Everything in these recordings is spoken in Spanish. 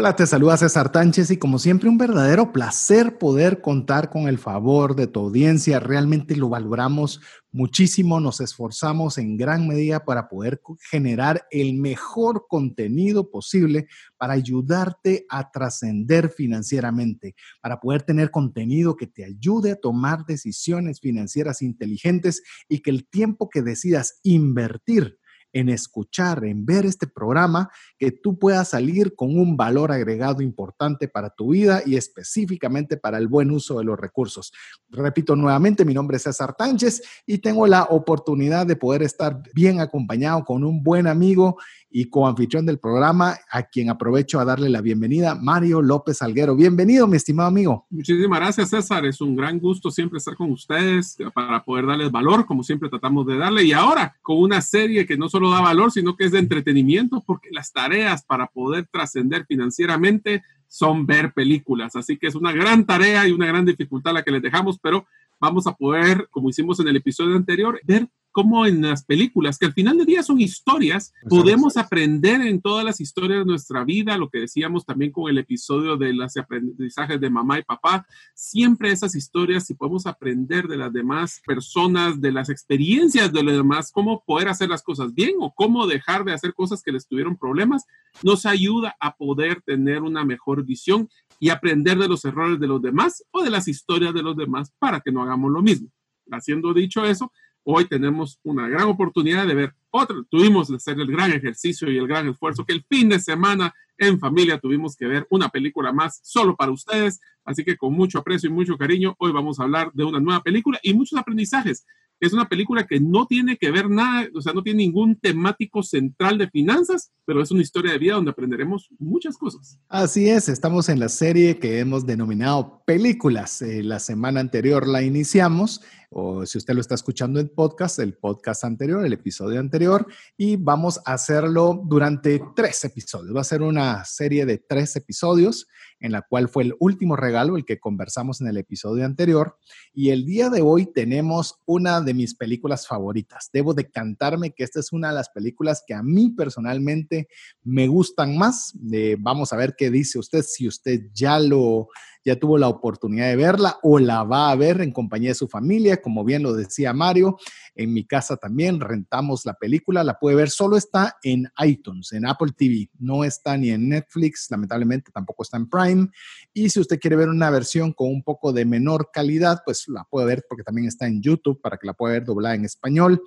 Hola, te saluda César Tánchez y como siempre un verdadero placer poder contar con el favor de tu audiencia. Realmente lo valoramos muchísimo, nos esforzamos en gran medida para poder generar el mejor contenido posible para ayudarte a trascender financieramente, para poder tener contenido que te ayude a tomar decisiones financieras inteligentes y que el tiempo que decidas invertir en escuchar, en ver este programa, que tú puedas salir con un valor agregado importante para tu vida y específicamente para el buen uso de los recursos. Repito nuevamente, mi nombre es César Tánchez y tengo la oportunidad de poder estar bien acompañado con un buen amigo y coanfitrión del programa, a quien aprovecho a darle la bienvenida, Mario López Alguero. Bienvenido, mi estimado amigo. Muchísimas gracias, César. Es un gran gusto siempre estar con ustedes para poder darles valor, como siempre tratamos de darle. Y ahora, con una serie que no solo da valor, sino que es de entretenimiento, porque las tareas para poder trascender financieramente son ver películas. Así que es una gran tarea y una gran dificultad la que les dejamos, pero vamos a poder, como hicimos en el episodio anterior, ver como en las películas, que al final del día son historias, podemos aprender en todas las historias de nuestra vida, lo que decíamos también con el episodio de los aprendizajes de mamá y papá, siempre esas historias, si podemos aprender de las demás personas, de las experiencias de los demás, cómo poder hacer las cosas bien o cómo dejar de hacer cosas que les tuvieron problemas, nos ayuda a poder tener una mejor visión y aprender de los errores de los demás o de las historias de los demás para que no hagamos lo mismo. Haciendo dicho eso, hoy tenemos una gran oportunidad de ver otro. Tuvimos que hacer el gran ejercicio y el gran esfuerzo que el fin de semana en familia tuvimos que ver una película más solo para ustedes. Así que con mucho aprecio y mucho cariño, hoy vamos a hablar de una nueva película y muchos aprendizajes. Es una película que no tiene que ver nada, o sea, no tiene ningún temático central de finanzas, pero es una historia de vida donde aprenderemos muchas cosas. Así es, estamos en la serie que hemos denominado películas. Eh, la semana anterior la iniciamos o si usted lo está escuchando en podcast, el podcast anterior, el episodio anterior, y vamos a hacerlo durante tres episodios. Va a ser una serie de tres episodios en la cual fue el último regalo, el que conversamos en el episodio anterior. Y el día de hoy tenemos una de mis películas favoritas. Debo de cantarme que esta es una de las películas que a mí personalmente me gustan más. Eh, vamos a ver qué dice usted, si usted ya lo ya tuvo la oportunidad de verla o la va a ver en compañía de su familia, como bien lo decía Mario. En mi casa también rentamos la película, la puede ver, solo está en iTunes, en Apple TV, no está ni en Netflix, lamentablemente tampoco está en Prime. Y si usted quiere ver una versión con un poco de menor calidad, pues la puede ver porque también está en YouTube para que la pueda ver doblada en español.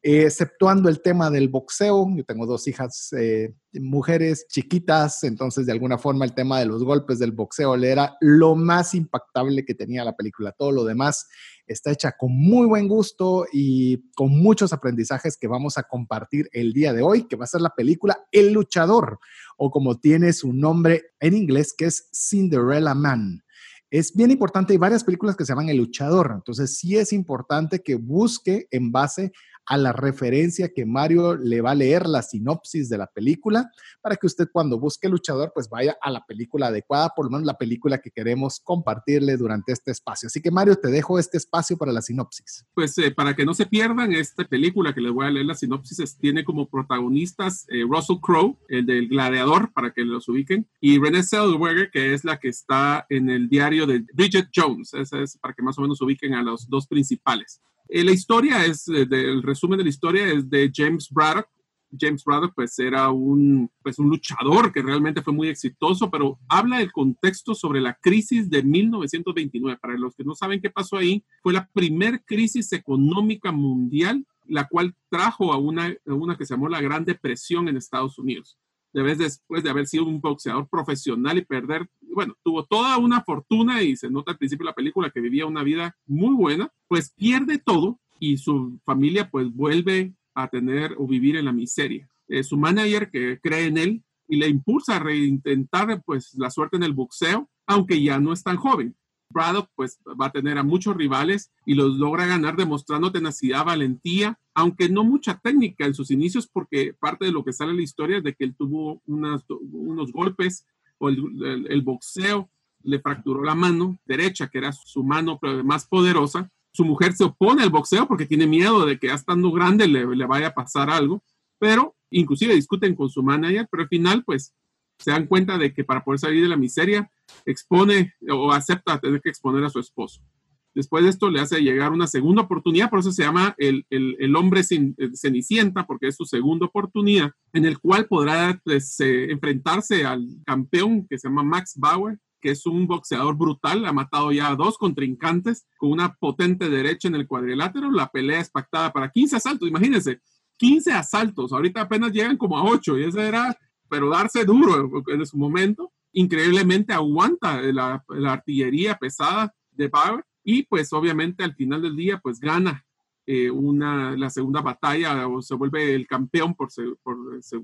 Eh, exceptuando el tema del boxeo. Yo tengo dos hijas, eh, mujeres chiquitas, entonces de alguna forma el tema de los golpes del boxeo le era lo más impactable que tenía la película. Todo lo demás está hecha con muy buen gusto y con muchos aprendizajes que vamos a compartir el día de hoy, que va a ser la película El luchador, o como tiene su nombre en inglés, que es Cinderella Man es bien importante, hay varias películas que se llaman El Luchador, entonces sí es importante que busque en base a la referencia que Mario le va a leer la sinopsis de la película para que usted cuando busque luchador pues vaya a la película adecuada, por lo menos la película que queremos compartirle durante este espacio. Así que Mario, te dejo este espacio para la sinopsis. Pues eh, para que no se pierdan, esta película que les voy a leer la sinopsis tiene como protagonistas eh, Russell Crowe, el del gladiador, para que los ubiquen, y Renée Zellweger, que es la que está en el diario de Bridget Jones. Esa es para que más o menos ubiquen a los dos principales. Eh, la historia es, eh, el resumen de la historia es de James Braddock. James Braddock pues era un, pues, un luchador que realmente fue muy exitoso, pero habla del contexto sobre la crisis de 1929. Para los que no saben qué pasó ahí, fue la primer crisis económica mundial, la cual trajo a una, a una que se llamó la Gran Depresión en Estados Unidos. Vez después de haber sido un boxeador profesional y perder bueno, tuvo toda una fortuna y se nota al principio de la película que vivía una vida muy buena, pues pierde todo y su familia pues vuelve a tener o vivir en la miseria. Eh, su manager que cree en él y le impulsa a reintentar pues la suerte en el boxeo, aunque ya no es tan joven. Braddock pues va a tener a muchos rivales y los logra ganar demostrando tenacidad, valentía, aunque no mucha técnica en sus inicios porque parte de lo que sale en la historia es de que él tuvo unos golpes o el, boxeo le fracturó la mano derecha, que era su mano más poderosa. Su mujer se opone al boxeo porque tiene miedo de que ya estando grande le, le vaya a pasar algo, pero inclusive discuten con su manager, pero al final pues se dan cuenta de que para poder salir de la miseria expone o acepta tener que exponer a su esposo. Después de esto le hace llegar una segunda oportunidad, por eso se llama el, el, hombre sin, eh, cenicienta, porque es su segunda oportunidad, en el cual podrá pues, eh, enfrentarse al campeón que se llama Max Bauer, que es un boxeador brutal, ha matado ya a dos contrincantes con una potente derecha en el cuadrilátero, la pelea es pactada para 15 asaltos, imagínense, 15 asaltos, ahorita apenas llegan como a 8 y ese era, pero darse duro en su momento, increíblemente aguanta la, la artillería pesada de Bauer y pues obviamente al final del día pues gana eh, una, la segunda batalla o se vuelve el campeón por, por,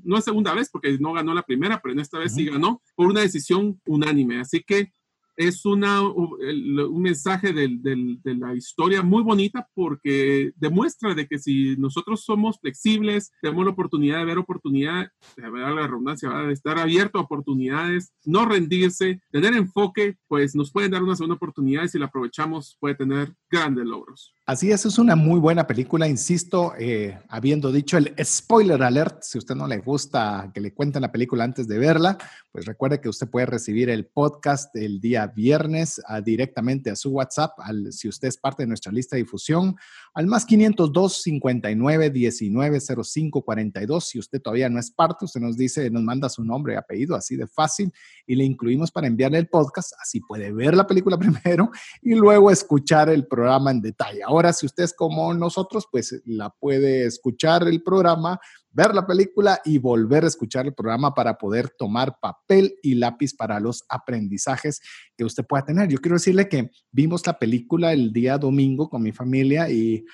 no es segunda vez porque no ganó la primera, pero en esta vez sí ganó por una decisión unánime. Así que es una, un mensaje de la historia muy bonita porque demuestra de que si nosotros somos flexibles, tenemos la oportunidad de ver oportunidades, de ver la redundancia, de estar abierto a oportunidades, no rendirse, tener enfoque, pues nos pueden dar una segunda oportunidad y si la aprovechamos puede tener grandes logros. Así es, es una muy buena película, insisto, eh, habiendo dicho el spoiler alert, si usted no le gusta que le cuenten la película antes de verla, pues recuerde que usted puede recibir el podcast el día viernes ah, directamente a su WhatsApp, al, si usted es parte de nuestra lista de difusión, al más 502 59 19 05 42. Si usted todavía no es parte, usted nos dice, nos manda su nombre y apellido, así de fácil, y le incluimos para enviarle el podcast, así puede ver la película primero y luego escuchar el programa en detalle. Ahora, si usted es como nosotros, pues la puede escuchar el programa, ver la película y volver a escuchar el programa para poder tomar papel y lápiz para los aprendizajes que usted pueda tener. Yo quiero decirle que vimos la película el día domingo con mi familia y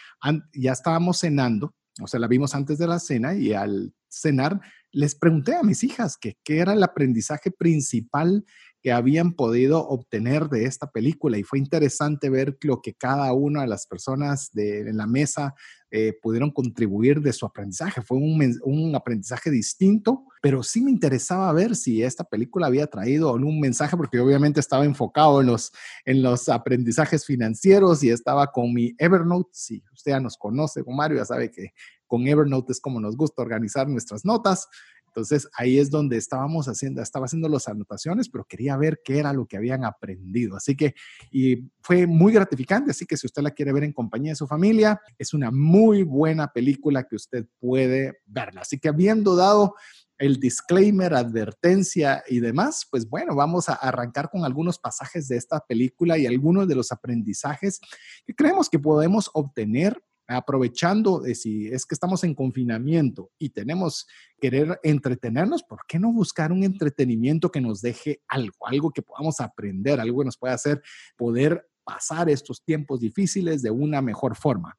ya estábamos cenando, o sea, la vimos antes de la cena y al cenar les pregunté a mis hijas que qué era el aprendizaje principal que habían podido obtener de esta película y fue interesante ver lo que cada una de las personas de, en la mesa eh, pudieron contribuir de su aprendizaje. Fue un, un, aprendizaje distinto, pero sí me interesaba ver si esta película había traído algún mensaje, porque obviamente estaba enfocado en los, en los aprendizajes financieros y estaba con mi Evernote. Si usted ya nos conoce con Mario, ya sabe que con Evernote es como nos gusta organizar nuestras notas. Entonces ahí es donde estábamos haciendo, estaba haciendo las anotaciones, pero quería ver qué era lo que habían aprendido. Así que, y fue muy gratificante. Así que si usted la quiere ver en compañía de su familia, es una muy buena película que usted puede verla. Así que habiendo dado el disclaimer, advertencia y demás, pues bueno, vamos a arrancar con algunos pasajes de esta película y algunos de los aprendizajes que creemos que podemos obtener aprovechando de si es que estamos en confinamiento y tenemos querer entretenernos, ¿por qué no buscar un entretenimiento que nos deje algo, algo que podamos aprender, algo que nos pueda hacer poder pasar estos tiempos difíciles de una mejor forma?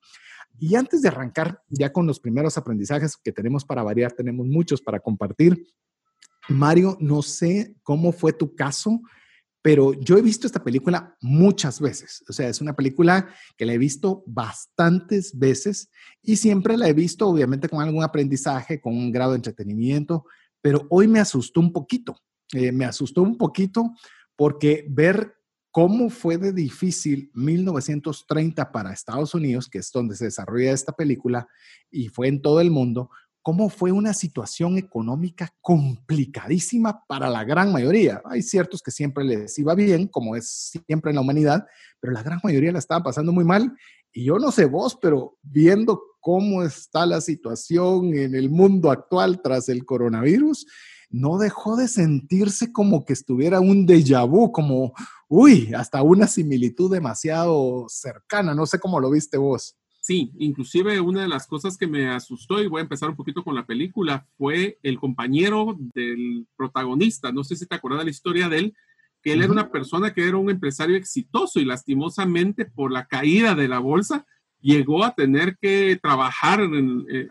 Y antes de arrancar ya con los primeros aprendizajes que tenemos para variar, tenemos muchos para compartir. Mario, no sé cómo fue tu caso, pero yo he visto esta película muchas veces. O sea, es una película que la he visto bastantes veces y siempre la he visto, obviamente, con algún aprendizaje, con un grado de entretenimiento, pero hoy me asustó un poquito. Eh, me asustó un poquito porque ver cómo fue de difícil 1930 para Estados Unidos, que es donde se desarrolla esta película, y fue en todo el mundo, cómo fue una situación económica complicadísima para la gran mayoría. Hay ciertos que siempre les iba bien, como es siempre en la humanidad, pero la gran mayoría la estaba pasando muy mal. Y yo no sé vos, pero viendo cómo está la situación en el mundo actual tras el coronavirus, no dejó de sentirse como que estuviera un déjà vu, como, uy, hasta una similitud demasiado cercana. No sé cómo lo viste vos. Sí, inclusive una de las cosas que me asustó, y voy a empezar un poquito con la película, fue el compañero del protagonista. No sé si te acuerdas de la historia de él, que él era una persona que era un empresario exitoso y lastimosamente por la caída de la bolsa llegó a tener que trabajar en, eh,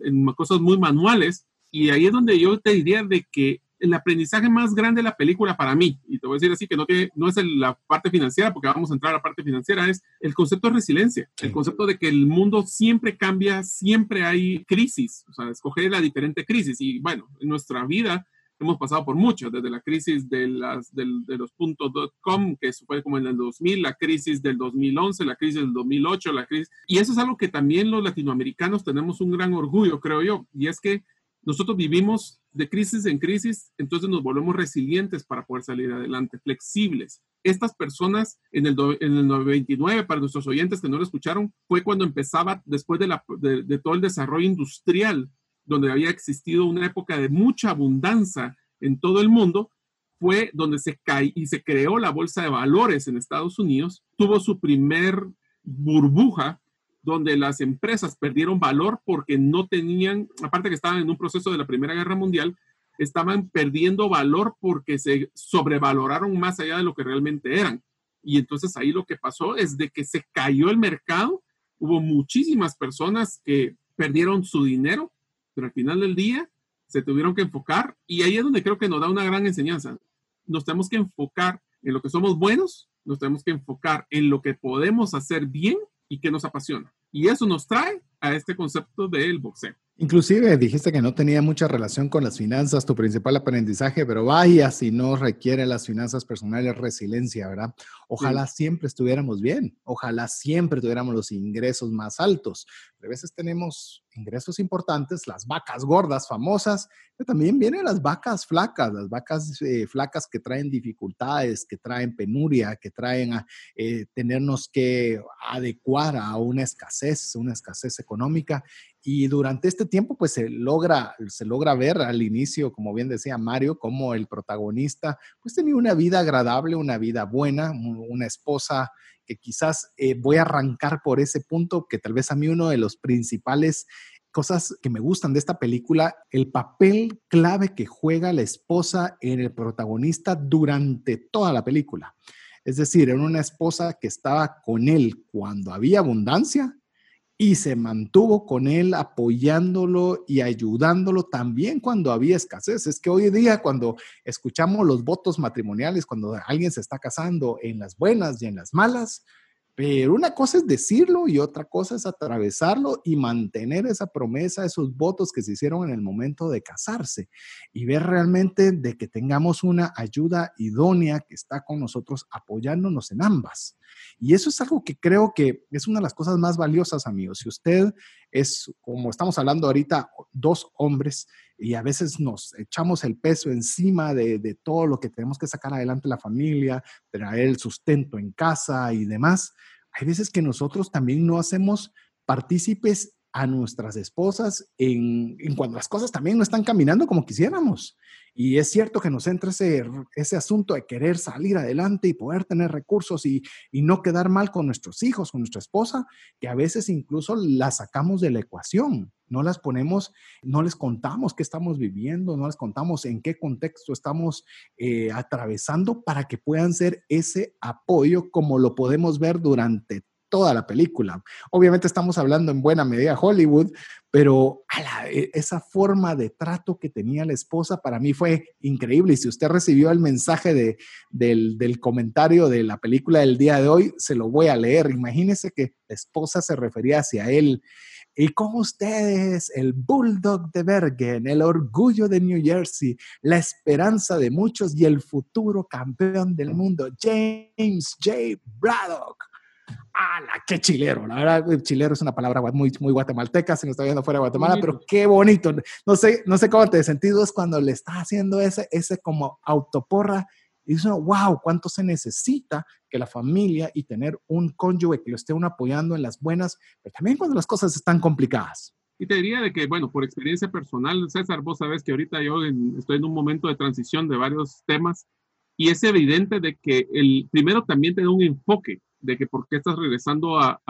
en cosas muy manuales. Y ahí es donde yo te diría de que el aprendizaje más grande de la película para mí, y te voy a decir así que no, es la parte financiera, porque vamos a entrar a la parte financiera, es el concepto de resiliencia, el concepto de que el mundo siempre cambia, siempre hay crisis, o sea, escoger la diferente crisis. Y bueno, en nuestra vida hemos pasado por mucho, desde la crisis de, las, de, los puntos .com, que fue como en el 2000, la crisis del 2011, la crisis del 2008, la crisis... Y eso es algo que también los latinoamericanos tenemos un gran orgullo, creo yo, y es que nosotros vivimos de crisis en crisis, entonces nos volvemos resilientes para poder salir adelante, flexibles. Estas personas en el, en el 99, para nuestros oyentes que no lo escucharon, fue cuando empezaba, después de, la, de, todo el desarrollo industrial, donde había existido una época de mucha abundancia en todo el mundo, fue donde se cae y se creó la bolsa de valores en Estados Unidos, tuvo su primer burbuja donde las empresas perdieron valor porque no tenían, aparte que estaban en un proceso de la Primera Guerra Mundial, estaban perdiendo valor porque se sobrevaloraron más allá de lo que realmente eran. Y entonces ahí lo que pasó es de que se cayó el mercado, hubo muchísimas personas que perdieron su dinero, pero al final del día se tuvieron que enfocar y ahí es donde creo que nos da una gran enseñanza. Nos tenemos que enfocar en lo que somos buenos, nos tenemos que enfocar en lo que podemos hacer bien y que nos apasiona. Y eso nos trae a este concepto del boxeo. Inclusive dijiste que no tenía mucha relación con las finanzas, tu principal aprendizaje, pero vaya si no requiere las finanzas personales resiliencia, ¿verdad? Ojalá siempre estuviéramos bien, ojalá siempre tuviéramos los ingresos más altos. a veces tenemos ingresos importantes, las vacas gordas famosas, pero también vienen las vacas flacas, las vacas eh, flacas que traen dificultades, que traen penuria, que traen a eh, tenernos que adecuar a una escasez, una escasez económica y durante este tiempo, pues se logra, se logra ver al inicio, como bien decía Mario, como el protagonista, pues tenía una vida agradable, una vida buena, una esposa que quizás eh, voy a arrancar por ese punto, que tal vez a mí uno de los principales cosas que me gustan de esta película, el papel clave que juega la esposa en el protagonista durante toda la película. Es decir, era una esposa que estaba con él cuando había abundancia y se mantuvo con él apoyándolo y ayudándolo también cuando había escasez. Es que hoy día cuando escuchamos los votos matrimoniales, cuando alguien se está casando en las buenas y en las malas, pero una cosa es decirlo y otra cosa es atravesarlo y mantener esa promesa, esos votos que se hicieron en el momento de casarse y ver realmente de que tengamos una ayuda idónea que está con nosotros apoyándonos en ambas. Y eso es algo que creo que es una de las cosas más valiosas, amigos. Si usted es, como estamos hablando ahorita, dos hombres y a veces nos echamos el peso encima de, de todo lo que tenemos que sacar adelante la familia, traer el sustento en casa y demás, hay veces que nosotros también no hacemos partícipes a nuestras esposas en, en, cuando las cosas también no están caminando como quisiéramos. Y es cierto que nos entra ese, ese asunto de querer salir adelante y poder tener recursos y, y no quedar mal con nuestros hijos, con nuestra esposa, que a veces incluso las sacamos de la ecuación. No las ponemos, no les contamos qué estamos viviendo, no les contamos en qué contexto estamos eh, atravesando para que puedan ser ese apoyo como lo podemos ver durante toda la película. Obviamente estamos hablando en buena medida Hollywood, pero e, esa forma de trato que tenía la esposa para mí fue increíble. Y si usted recibió el mensaje de, del, del, comentario de la película del día de hoy, se lo voy a leer. Imagínese que la esposa se refería hacia él. Y con ustedes, el Bulldog de Bergen, el orgullo de New Jersey, la esperanza de muchos y el futuro campeón del mundo, James J. Braddock. ¡Hala! ¡Qué chilero! La verdad, chilero es una palabra muy, muy guatemalteca, se nos está viendo fuera de Guatemala, pero qué bonito. No sé, no sé cómo te sentido es cuando le está haciendo ese, ese como autoporra y dice, wow, cuánto se necesita que la familia y tener un cónyuge que lo esté uno apoyando en las buenas, pero también cuando las cosas están complicadas. Y te diría de que, bueno, por experiencia personal, César, vos sabes que ahorita yo estoy en un momento de transición de varios temas y es evidente de que el primero también te da un enfoque de que por qué estás regresando a,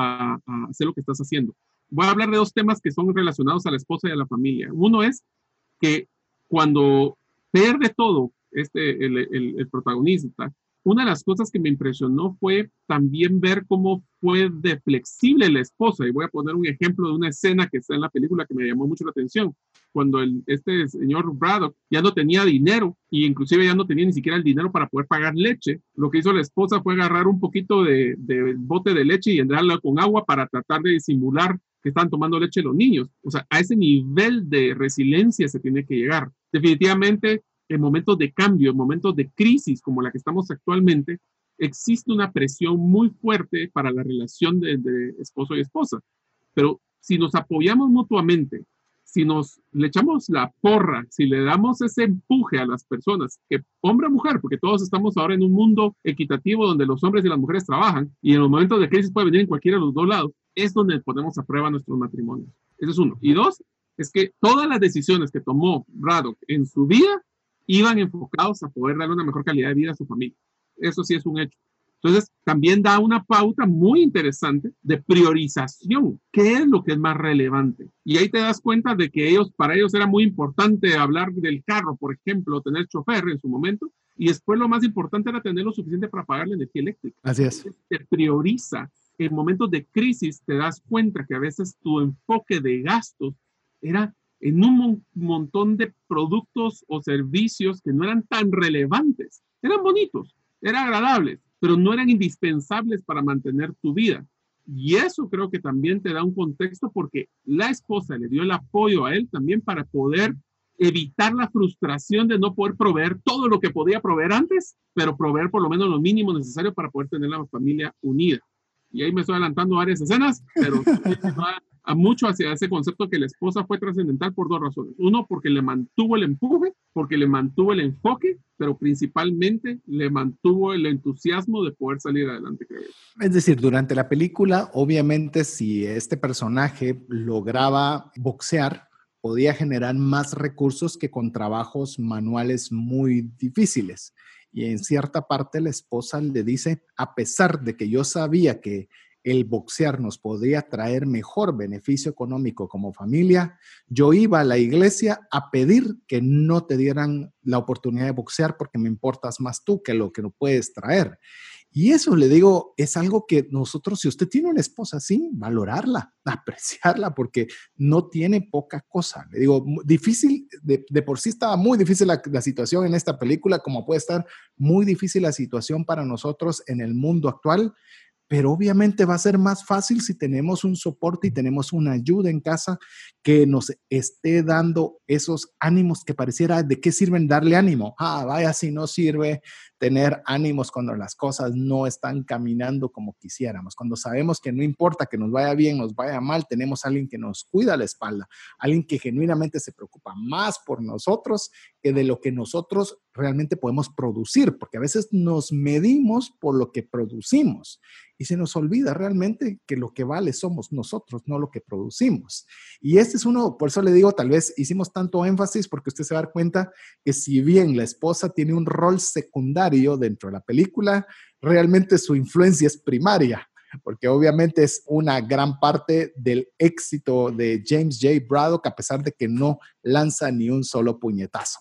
hacer lo que estás haciendo. Voy a hablar de dos temas que son relacionados a la esposa y a la familia. Uno es que cuando pierde todo este, el, el, protagonista, una de las cosas que me impresionó fue también ver cómo fue de flexible la esposa. Y voy a poner un ejemplo de una escena que está en la película que me llamó mucho la atención. Cuando el, este señor Braddock ya no tenía dinero y inclusive ya no tenía ni siquiera el dinero para poder pagar leche, lo que hizo la esposa fue agarrar un poquito de, bote de leche y entrarla con agua para tratar de disimular que están tomando leche los niños. O sea, a ese nivel de resiliencia se tiene que llegar. Definitivamente en momentos de cambio, en momentos de crisis como la que estamos actualmente, existe una presión muy fuerte para la relación de, esposo y esposa. Pero si nos apoyamos mutuamente, si nos le echamos la porra, si le damos ese empuje a las personas, que hombre o mujer, porque todos estamos ahora en un mundo equitativo donde los hombres y las mujeres trabajan y en los momentos de crisis puede venir en cualquiera de los dos lados, es donde ponemos a prueba nuestros matrimonios. Eso es uno. Y dos, es que todas las decisiones que tomó Braddock en su vida iban enfocados a poder darle una mejor calidad de vida a su familia. Eso sí es un hecho. Entonces, también da una pauta muy interesante de priorización. ¿Qué es lo que es más relevante? Y ahí te das cuenta de que ellos, para ellos era muy importante hablar del carro, por ejemplo, tener chofer en su momento. Y después lo más importante era tener lo suficiente para pagar la energía eléctrica. Así es. Se prioriza. En momentos de crisis te das cuenta que a veces tu enfoque de gastos era en un montón de productos o servicios que no eran tan relevantes. Eran bonitos, eran agradables, pero no eran indispensables para mantener tu vida. Y eso creo que también te da un contexto porque la esposa le dio el apoyo a él también para poder evitar la frustración de no poder proveer todo lo que podía proveer antes, pero proveer por lo menos lo mínimo necesario para poder tener la familia unida. Y ahí me estoy adelantando varias escenas, pero a mucho hacia ese concepto que la esposa fue trascendental por dos razones. Uno, porque le mantuvo el empuje, porque le mantuvo el enfoque, pero principalmente le mantuvo el entusiasmo de poder salir adelante, creo. Es decir, durante la película, obviamente, si este personaje lograba boxear, podía generar más recursos que con trabajos manuales muy difíciles. Y en cierta parte la esposa le dice, a pesar de que yo sabía que el boxear nos podría traer mejor beneficio económico como familia, yo iba a la iglesia a pedir que no te dieran la oportunidad de boxear porque me importas más tú que lo que no puedes traer. Y eso le digo, es algo que nosotros, si usted tiene una esposa así, valorarla, apreciarla, porque no tiene poca cosa. Le digo, difícil, de, por sí estaba muy difícil la, la, situación en esta película, como puede estar muy difícil la situación para nosotros en el mundo actual pero obviamente va a ser más fácil si tenemos un soporte y tenemos una ayuda en casa que nos esté dando esos ánimos que pareciera de qué sirven darle ánimo. Ah, vaya, si no sirve tener ánimos cuando las cosas no están caminando como quisiéramos. Cuando sabemos que no importa que nos vaya bien, nos vaya mal, tenemos a alguien que nos cuida la espalda, alguien que genuinamente se preocupa más por nosotros que de lo que nosotros realmente podemos producir, porque a veces nos medimos por lo que producimos y se nos olvida realmente que lo que vale somos nosotros, no lo que producimos. Y este es uno, por eso le digo, tal vez hicimos tanto énfasis porque usted se va a dar cuenta que si bien la esposa tiene un rol secundario dentro de la película, realmente su influencia es primaria porque obviamente es una gran parte del éxito de James J. Braddock, a pesar de que no lanza ni un solo puñetazo.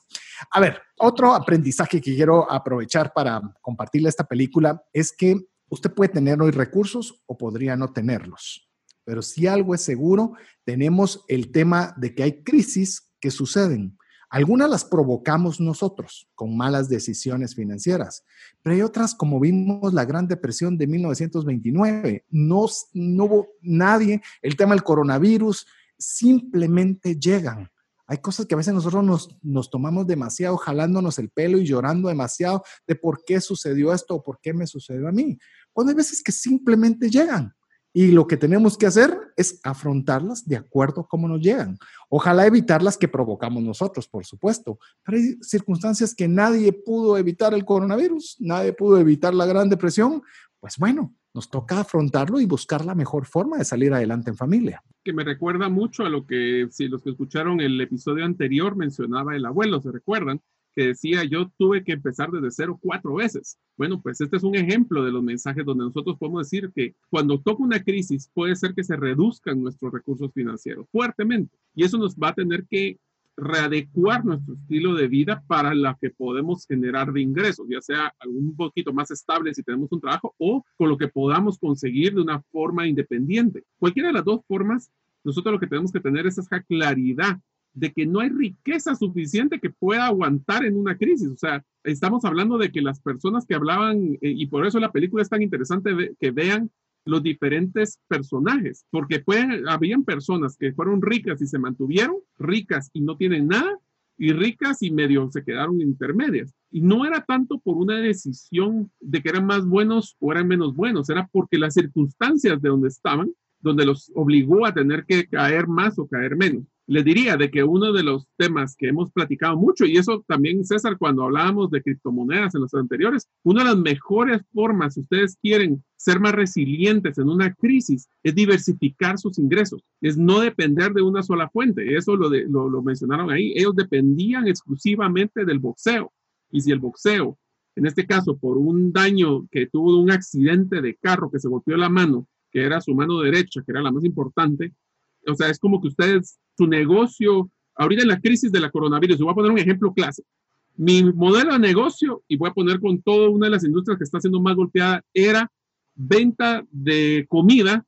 A ver, otro aprendizaje que quiero aprovechar para compartirle esta película es que Usted puede tener hoy recursos o podría no tenerlos, pero si algo es seguro, tenemos el tema de que hay crisis que suceden. Algunas las provocamos nosotros con malas decisiones financieras, pero hay otras, como vimos la Gran Depresión de 1929, no, no hubo nadie, el tema del coronavirus, simplemente llegan. Hay cosas que a veces nosotros nos, nos, tomamos demasiado jalándonos el pelo y llorando demasiado de por qué sucedió esto o por qué me sucedió a mí. Cuando hay veces que simplemente llegan. Y lo que tenemos que hacer es afrontarlas de acuerdo a cómo nos llegan. Ojalá evitar las que provocamos nosotros, por supuesto. Pero hay circunstancias que nadie pudo evitar el coronavirus, nadie pudo evitar la Gran Depresión. Pues bueno, nos toca afrontarlo y buscar la mejor forma de salir adelante en familia. Que me recuerda mucho a lo que, si los que escucharon el episodio anterior mencionaba el abuelo, ¿se recuerdan? Que decía yo tuve que empezar desde cero cuatro veces. Bueno, pues este es un ejemplo de los mensajes donde nosotros podemos decir que cuando toca una crisis puede ser que se reduzcan nuestros recursos financieros fuertemente y eso nos va a tener que readecuar nuestro estilo de vida para la que podemos generar de ingresos, ya sea un poquito más estable si tenemos un trabajo o con lo que podamos conseguir de una forma independiente. Cualquiera de las dos formas, nosotros lo que tenemos que tener es esa claridad de que no hay riqueza suficiente que pueda aguantar en una crisis. O sea, estamos hablando de que las personas que hablaban, eh, y por eso la película es tan interesante que vean los diferentes personajes, porque pueden, habían personas que fueron ricas y se mantuvieron, ricas y no tienen nada, y ricas y medio se quedaron intermedias. Y no era tanto por una decisión de que eran más buenos o eran menos buenos, era porque las circunstancias de donde estaban, donde los obligó a tener que caer más o caer menos le diría de que uno de los temas que hemos platicado mucho, y eso también, César, cuando hablábamos de criptomonedas en los anteriores, una de las mejores formas, si ustedes quieren ser más resilientes en una crisis, es diversificar sus ingresos, es no depender de una sola fuente. Eso lo, lo, lo mencionaron ahí. Ellos dependían exclusivamente del boxeo. Y si el boxeo, en este caso, por un daño que tuvo un accidente de carro que se golpeó la mano, que era su mano derecha, que era la más importante, o sea, es como que ustedes, su negocio, ahorita en la crisis de la coronavirus, voy a poner un ejemplo clásico. Mi modelo de negocio, y voy a poner con toda una de las industrias que está siendo más golpeada, era venta de comida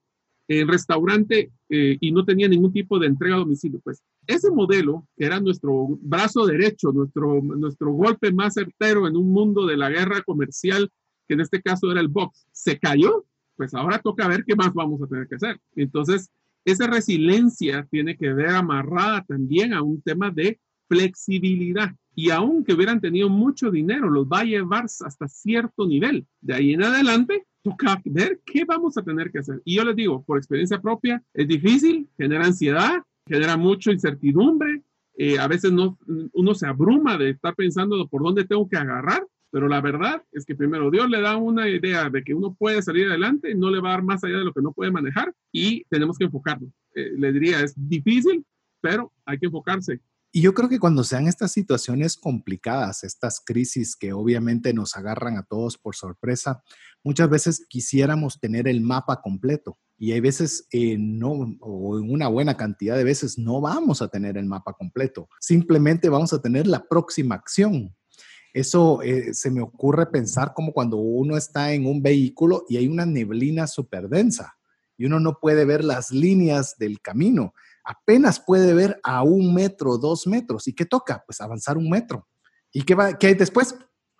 en restaurante eh, y no tenía ningún tipo de entrega a domicilio. Pues ese modelo, que era nuestro brazo derecho, nuestro, nuestro golpe más certero en un mundo de la guerra comercial, que en este caso era el box, se cayó, pues ahora toca ver qué más vamos a tener que hacer. Entonces, esa resiliencia tiene que ver amarrada también a un tema de flexibilidad. Y aunque hubieran tenido mucho dinero, los va a llevar hasta cierto nivel. De ahí en adelante, toca ver qué vamos a tener que hacer. Y yo les digo, por experiencia propia, es difícil, genera ansiedad, genera mucha incertidumbre. Eh, a veces no, uno se abruma de estar pensando por dónde tengo que agarrar pero la verdad es que primero Dios le da una idea de que uno puede salir adelante, no le va a dar más allá de lo que no puede manejar y tenemos que enfocarlo. Eh, le diría, es difícil, pero hay que enfocarse. Y yo creo que cuando sean estas situaciones complicadas, estas crisis que obviamente nos agarran a todos por sorpresa, muchas veces quisiéramos tener el mapa completo. Y hay veces, eh, no, o en una buena cantidad de veces, no vamos a tener el mapa completo. Simplemente vamos a tener la próxima acción. Eso eh, se me ocurre pensar como cuando uno está en un vehículo y hay una neblina súper densa y uno no puede ver las líneas del camino. Apenas puede ver a un metro, dos metros. ¿Y qué toca? Pues avanzar un metro. ¿Y qué, va, qué hay después?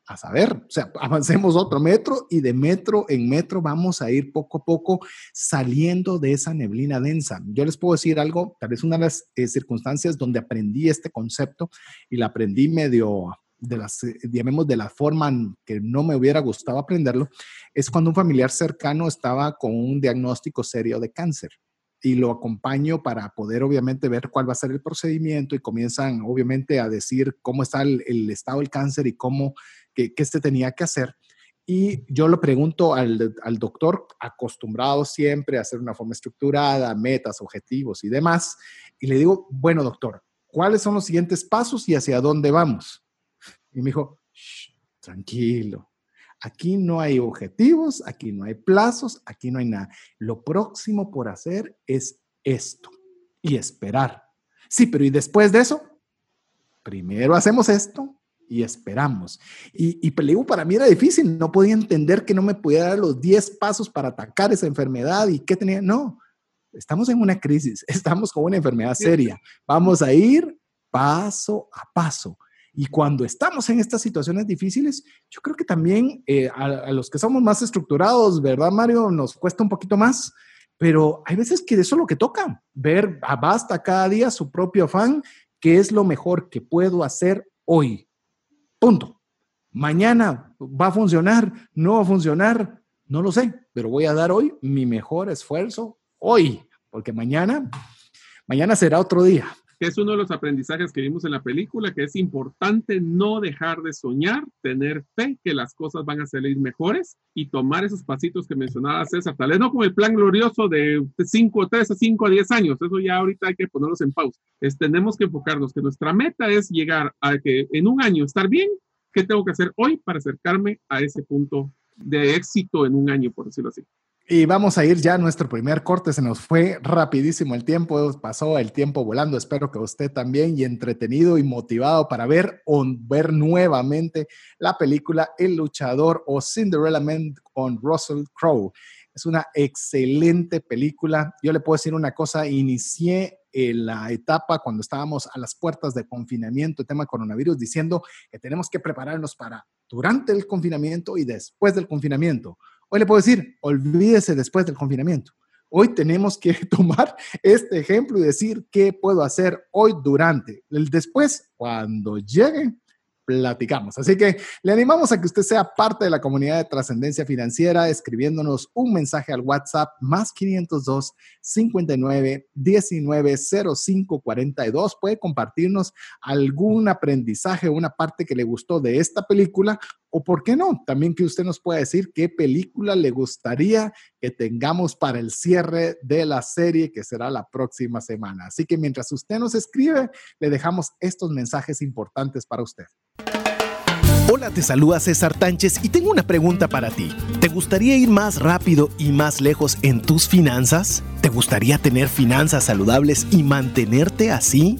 A saber, o sea, avancemos otro metro y de metro en metro vamos a ir poco a poco saliendo de esa neblina densa. Yo les puedo decir algo, tal vez una de las eh, circunstancias donde aprendí este concepto y la aprendí medio de las, eh, digamos, de la forma que no me hubiera gustado aprenderlo, es cuando un familiar cercano estaba con un diagnóstico serio de cáncer y lo acompaño para poder obviamente ver cuál va a ser el procedimiento y comienzan obviamente a decir cómo está el, estado del cáncer y cómo, qué, qué se tenía que hacer. Y yo le pregunto al, al, doctor, acostumbrado siempre a hacer una forma estructurada, metas, objetivos y demás, y le digo, bueno, doctor, ¿cuáles son los siguientes pasos y hacia dónde vamos? Y me dijo, tranquilo, aquí no hay objetivos, aquí no hay plazos, aquí no hay nada. Lo próximo por hacer es esto y esperar. Sí, pero ¿y después de eso? Primero hacemos esto y esperamos. Y, y para mí era difícil, no podía entender que no me pudiera dar los 10 pasos para atacar esa enfermedad y qué tenía. No, estamos en una crisis, estamos con una enfermedad seria. Vamos a ir paso a paso. Y cuando estamos en estas situaciones difíciles, yo creo que también eh, a, los que somos más estructurados, ¿verdad, Mario? Nos cuesta un poquito más, pero hay veces que eso es lo que toca, ver basta cada día su propio afán, qué es lo mejor que puedo hacer hoy. Punto. Mañana va a funcionar, no va a funcionar, no lo sé, pero voy a dar hoy mi mejor esfuerzo hoy, porque mañana, mañana será otro día es uno de los aprendizajes que vimos en la película, que es importante no dejar de soñar, tener fe que las cosas van a salir mejores y tomar esos pasitos que mencionaba César, tal vez no con el plan glorioso de 5, 3 a 5 a 10 años, eso ya ahorita hay que ponerlos en pausa. Es, tenemos que enfocarnos que nuestra meta es llegar a que en un año estar bien, ¿qué tengo que hacer hoy para acercarme a ese punto de éxito en un año, por decirlo así? Y vamos a ir ya a nuestro primer corte. Se nos fue rapidísimo el tiempo, pasó el tiempo volando. Espero que usted también y entretenido y motivado para ver ver nuevamente la película El luchador o Cinderella Man con Russell Crowe. Es una excelente película. Yo le puedo decir una cosa, inicié en la etapa cuando estábamos a las puertas de confinamiento, tema coronavirus, diciendo que tenemos que prepararnos para durante el confinamiento y después del confinamiento Hoy le puedo decir, olvídese después del confinamiento. Hoy tenemos que tomar este ejemplo y decir qué puedo hacer hoy durante. El después, cuando llegue, platicamos. Así que le animamos a que usted sea parte de la comunidad de trascendencia financiera escribiéndonos un mensaje al WhatsApp más 502 59 19 05 42. Puede compartirnos algún aprendizaje, una parte que le gustó de esta película o por qué no, también que usted nos pueda decir qué película le gustaría que tengamos para el cierre de la serie que será la próxima semana. Así que mientras usted nos escribe, le dejamos estos mensajes importantes para usted. Hola, te saluda César Tánchez y tengo una pregunta para ti. ¿Te gustaría ir más rápido y más lejos en tus finanzas? ¿Te gustaría tener finanzas saludables y mantenerte así?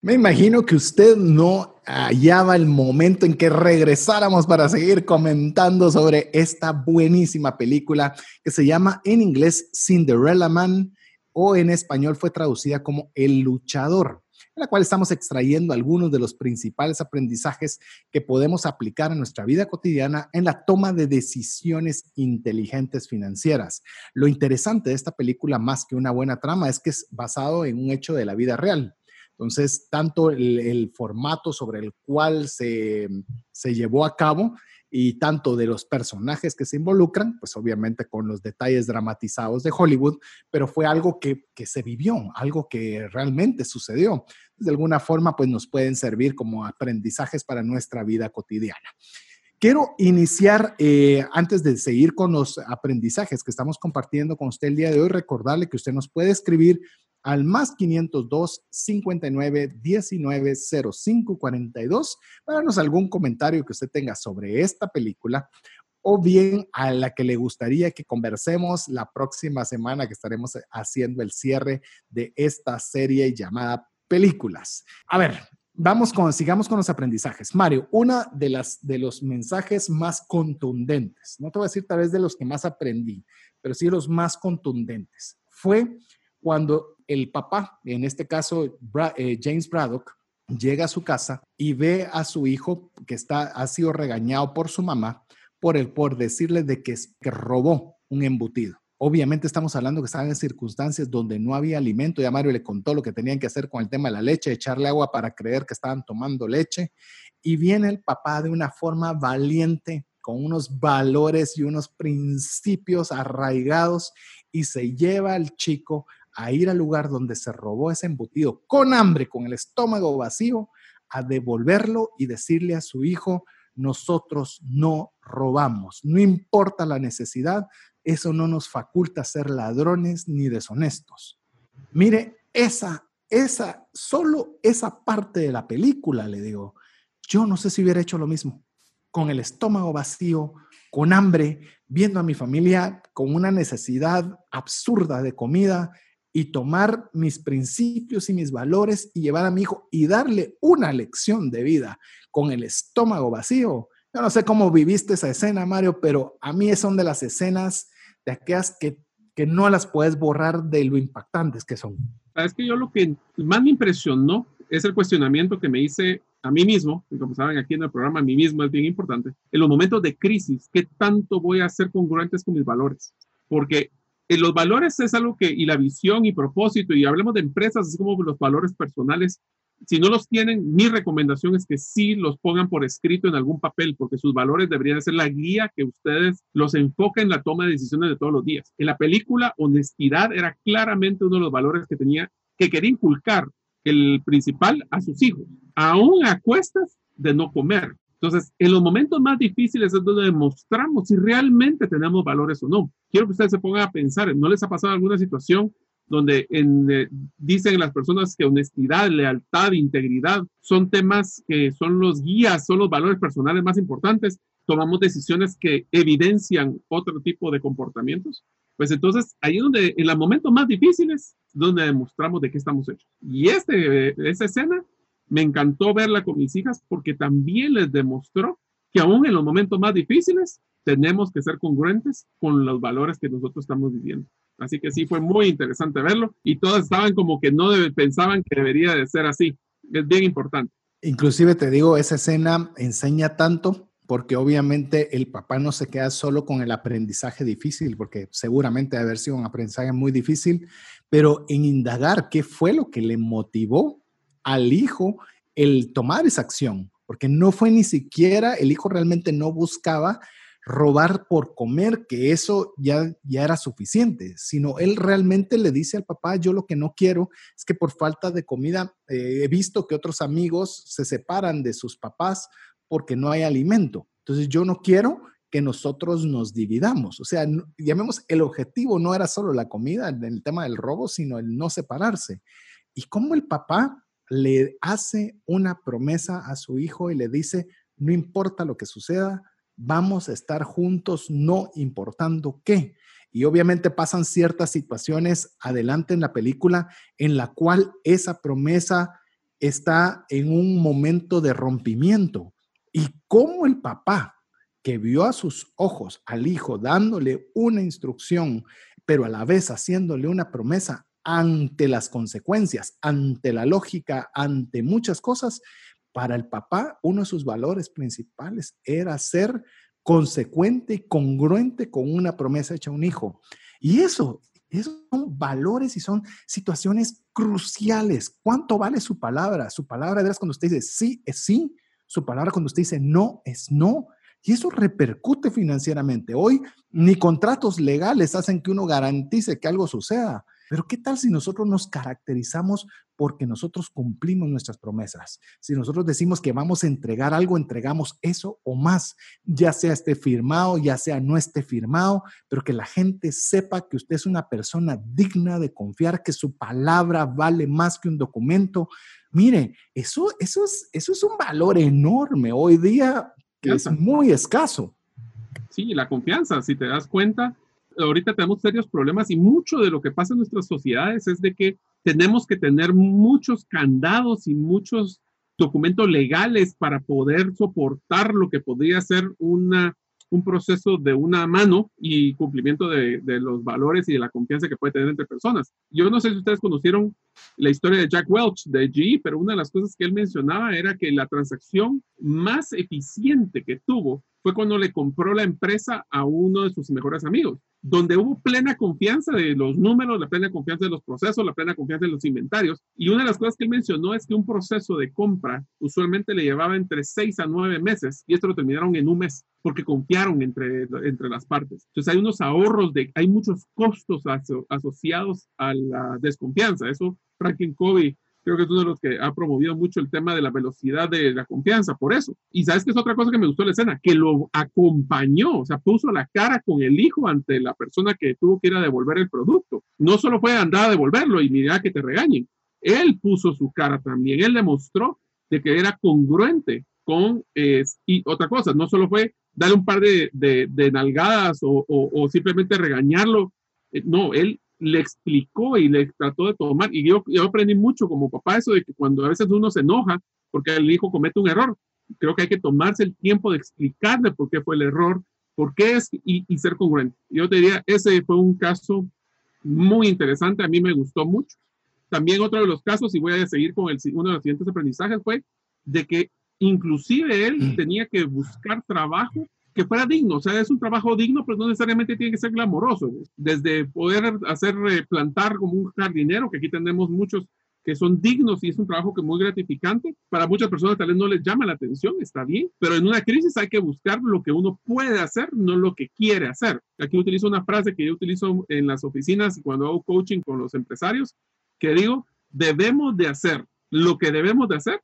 Me imagino que usted no hallaba el momento en que regresáramos para seguir comentando sobre esta buenísima película que se llama en inglés Cinderella Man o en español fue traducida como El luchador, en la cual estamos extrayendo algunos de los principales aprendizajes que podemos aplicar en nuestra vida cotidiana en la toma de decisiones inteligentes financieras. Lo interesante de esta película, más que una buena trama, es que es basado en un hecho de la vida real. Entonces, tanto el, formato sobre el cual se, llevó a cabo y tanto de los personajes que se involucran, pues obviamente con los detalles dramatizados de Hollywood, pero fue algo que, se vivió, algo que realmente sucedió. De alguna forma, pues nos pueden servir como aprendizajes para nuestra vida cotidiana. Quiero iniciar, eh, antes de seguir con los aprendizajes que estamos compartiendo con usted el día de hoy, recordarle que usted nos puede escribir al más 502 59 19 05 42 para darnos algún comentario que usted tenga sobre esta película o bien a la que le gustaría que conversemos la próxima semana que estaremos haciendo el cierre de esta serie llamada Películas. A ver, vamos con, sigamos con los aprendizajes. Mario, una de las de los mensajes más contundentes, no te voy a decir tal vez de los que más aprendí, pero sí los más contundentes, fue cuando el papá, en este caso eh, James Braddock, llega a su casa y ve a su hijo que está, ha sido regañado por su mamá por, el, por decirle de que, que robó un embutido. Obviamente estamos hablando que estaban en circunstancias donde no había alimento. Ya Mario le contó lo que tenían que hacer con el tema de la leche, echarle agua para creer que estaban tomando leche. Y viene el papá de una forma valiente, con unos valores y unos principios arraigados y se lleva al chico a ir al lugar donde se robó ese embutido con hambre, con el estómago vacío, a devolverlo y decirle a su hijo, nosotros no robamos, no importa la necesidad, eso no nos faculta ser ladrones ni deshonestos. Mire, esa, esa, solo esa parte de la película, le digo, yo no sé si hubiera hecho lo mismo, con el estómago vacío, con hambre, viendo a mi familia con una necesidad absurda de comida y tomar mis principios y mis valores y llevar a mi hijo y darle una lección de vida con el estómago vacío. Yo no sé cómo viviste esa escena, Mario, pero a mí son de las escenas de aquellas que, que no las puedes borrar de lo impactantes que son. Es que yo lo que más me impresionó es el cuestionamiento que me hice a mí mismo, y como saben aquí en el programa, a mí mismo es bien importante, en los momentos de crisis, ¿qué tanto voy a ser congruentes con mis valores? Porque los valores es algo que, y la visión y propósito, y hablemos de empresas, así como los valores personales, si no los tienen, mi recomendación es que sí los pongan por escrito en algún papel, porque sus valores deberían ser la guía que ustedes los enfoquen en la toma de decisiones de todos los días. En la película, honestidad era claramente uno de los valores que tenía, que quería inculcar el principal a sus hijos, aún a cuestas de no comer. Entonces, en los momentos más difíciles es donde demostramos si realmente tenemos valores o no. Quiero que ustedes se pongan a pensar, ¿no les ha pasado alguna situación donde eh, dicen las personas que honestidad, lealtad, integridad son temas que son los guías, son los valores personales más importantes, tomamos decisiones que evidencian otro tipo de comportamientos, pues entonces ahí es donde en los momentos más difíciles, donde demostramos de qué estamos hechos. Y este, esa escena me encantó verla con mis hijas porque también les demostró que aún en los momentos más difíciles tenemos que ser congruentes con los valores que nosotros estamos viviendo. Así que sí, fue muy interesante verlo y todas estaban como que no pensaban que debería de ser así. Es bien importante. Inclusive te digo, esa escena enseña tanto porque obviamente el papá no se queda solo con el aprendizaje difícil, porque seguramente debe haber sido un aprendizaje muy difícil, pero en indagar qué fue lo que le motivó al hijo el tomar esa acción, porque no fue ni siquiera, el hijo realmente no buscaba robar por comer, que eso ya, ya era suficiente, sino él realmente le dice al papá, yo lo que no quiero es que por falta de comida, eh, he visto que otros amigos se separan de sus papás porque no hay alimento. Entonces yo no quiero que nosotros nos dividamos. O sea, llamemos, el objetivo no era solo la comida el tema del robo, sino el no separarse. Y cómo el papá le hace una promesa a su hijo y le dice, no importa lo que suceda, vamos a estar juntos, no importando qué. Y obviamente pasan ciertas situaciones adelante en la película en la cual esa promesa está en un momento de rompimiento. Y cómo el papá que vio a sus ojos al hijo dándole una instrucción, pero a la vez haciéndole una promesa ante las consecuencias, ante la lógica, ante muchas cosas, para el papá, uno de sus valores principales era ser consecuente y congruente con una promesa hecha a un hijo. Y eso, esos son valores y son situaciones cruciales. ¿Cuánto vale su palabra? Su palabra es cuando usted dice sí es sí, su palabra cuando usted dice no es no. Y eso repercute financieramente. Hoy ni contratos legales hacen que uno garantice que algo suceda. Pero ¿qué tal si nosotros nos caracterizamos porque nosotros cumplimos nuestras promesas? Si nosotros decimos que vamos a entregar algo, entregamos eso o más, ya sea esté firmado, ya sea no esté firmado, pero que la gente sepa que usted es una persona digna de confiar, que su palabra vale más que un documento. Mire, eso, eso, es, eso es un valor enorme hoy día que es muy escaso. Sí, la confianza, si te das cuenta, ahorita tenemos serios problemas y mucho de lo que pasa en nuestras sociedades es de que tenemos que tener muchos candados y muchos documentos legales para poder soportar lo que podría ser una, un proceso de una mano y cumplimiento de, de, los valores y de la confianza que puede tener entre personas. Yo no sé si ustedes conocieron la historia de Jack Welch de GE, pero una de las cosas que él mencionaba era que la transacción más eficiente que tuvo fue cuando le compró la empresa a uno de sus mejores amigos donde hubo plena confianza de los números, la plena confianza de los procesos, la plena confianza de los inventarios. Y una de las cosas que él mencionó es que un proceso de compra usualmente le llevaba entre seis a nueve meses y esto lo terminaron en un mes porque confiaron entre, entre las partes. Entonces hay unos ahorros, de, hay muchos costos asociados a la desconfianza. Eso Franklin Covey creo que es uno de los que ha promovido mucho el tema de la velocidad de la confianza, por eso. Y sabes que es otra cosa que me gustó la escena, que lo acompañó, o sea, puso la cara con el hijo ante la persona que tuvo que ir a devolver el producto. No solo fue andar a devolverlo y mira que te regañen, él puso su cara también, él demostró de que era congruente con, y otra cosa, no solo fue darle un par de, de, nalgadas o, o, simplemente regañarlo, eh, no, él le explicó y le trató de tomar. Y yo, yo aprendí mucho como papá eso de que cuando a veces uno se enoja porque el hijo comete un error, creo que hay que tomarse el tiempo de explicarle por qué fue el error, por qué es y, y ser congruente. Yo te diría, ese fue un caso muy interesante, a mí me gustó mucho. También otro de los casos, y voy a seguir con el, uno de los siguientes aprendizajes, fue de que inclusive él Mm. tenía que buscar trabajo que fuera digno, o sea, es un trabajo digno, pero no necesariamente tiene que ser glamoroso. Desde poder hacer eh, plantar como un jardinero, que aquí tenemos muchos que son dignos y es un trabajo que es muy gratificante. Para muchas personas tal vez no les llama la atención, está bien, pero en una crisis hay que buscar lo que uno puede hacer, no lo que quiere hacer. Aquí utilizo una frase que yo utilizo en las oficinas cuando hago coaching con los empresarios, que digo, debemos de hacer lo que debemos de hacer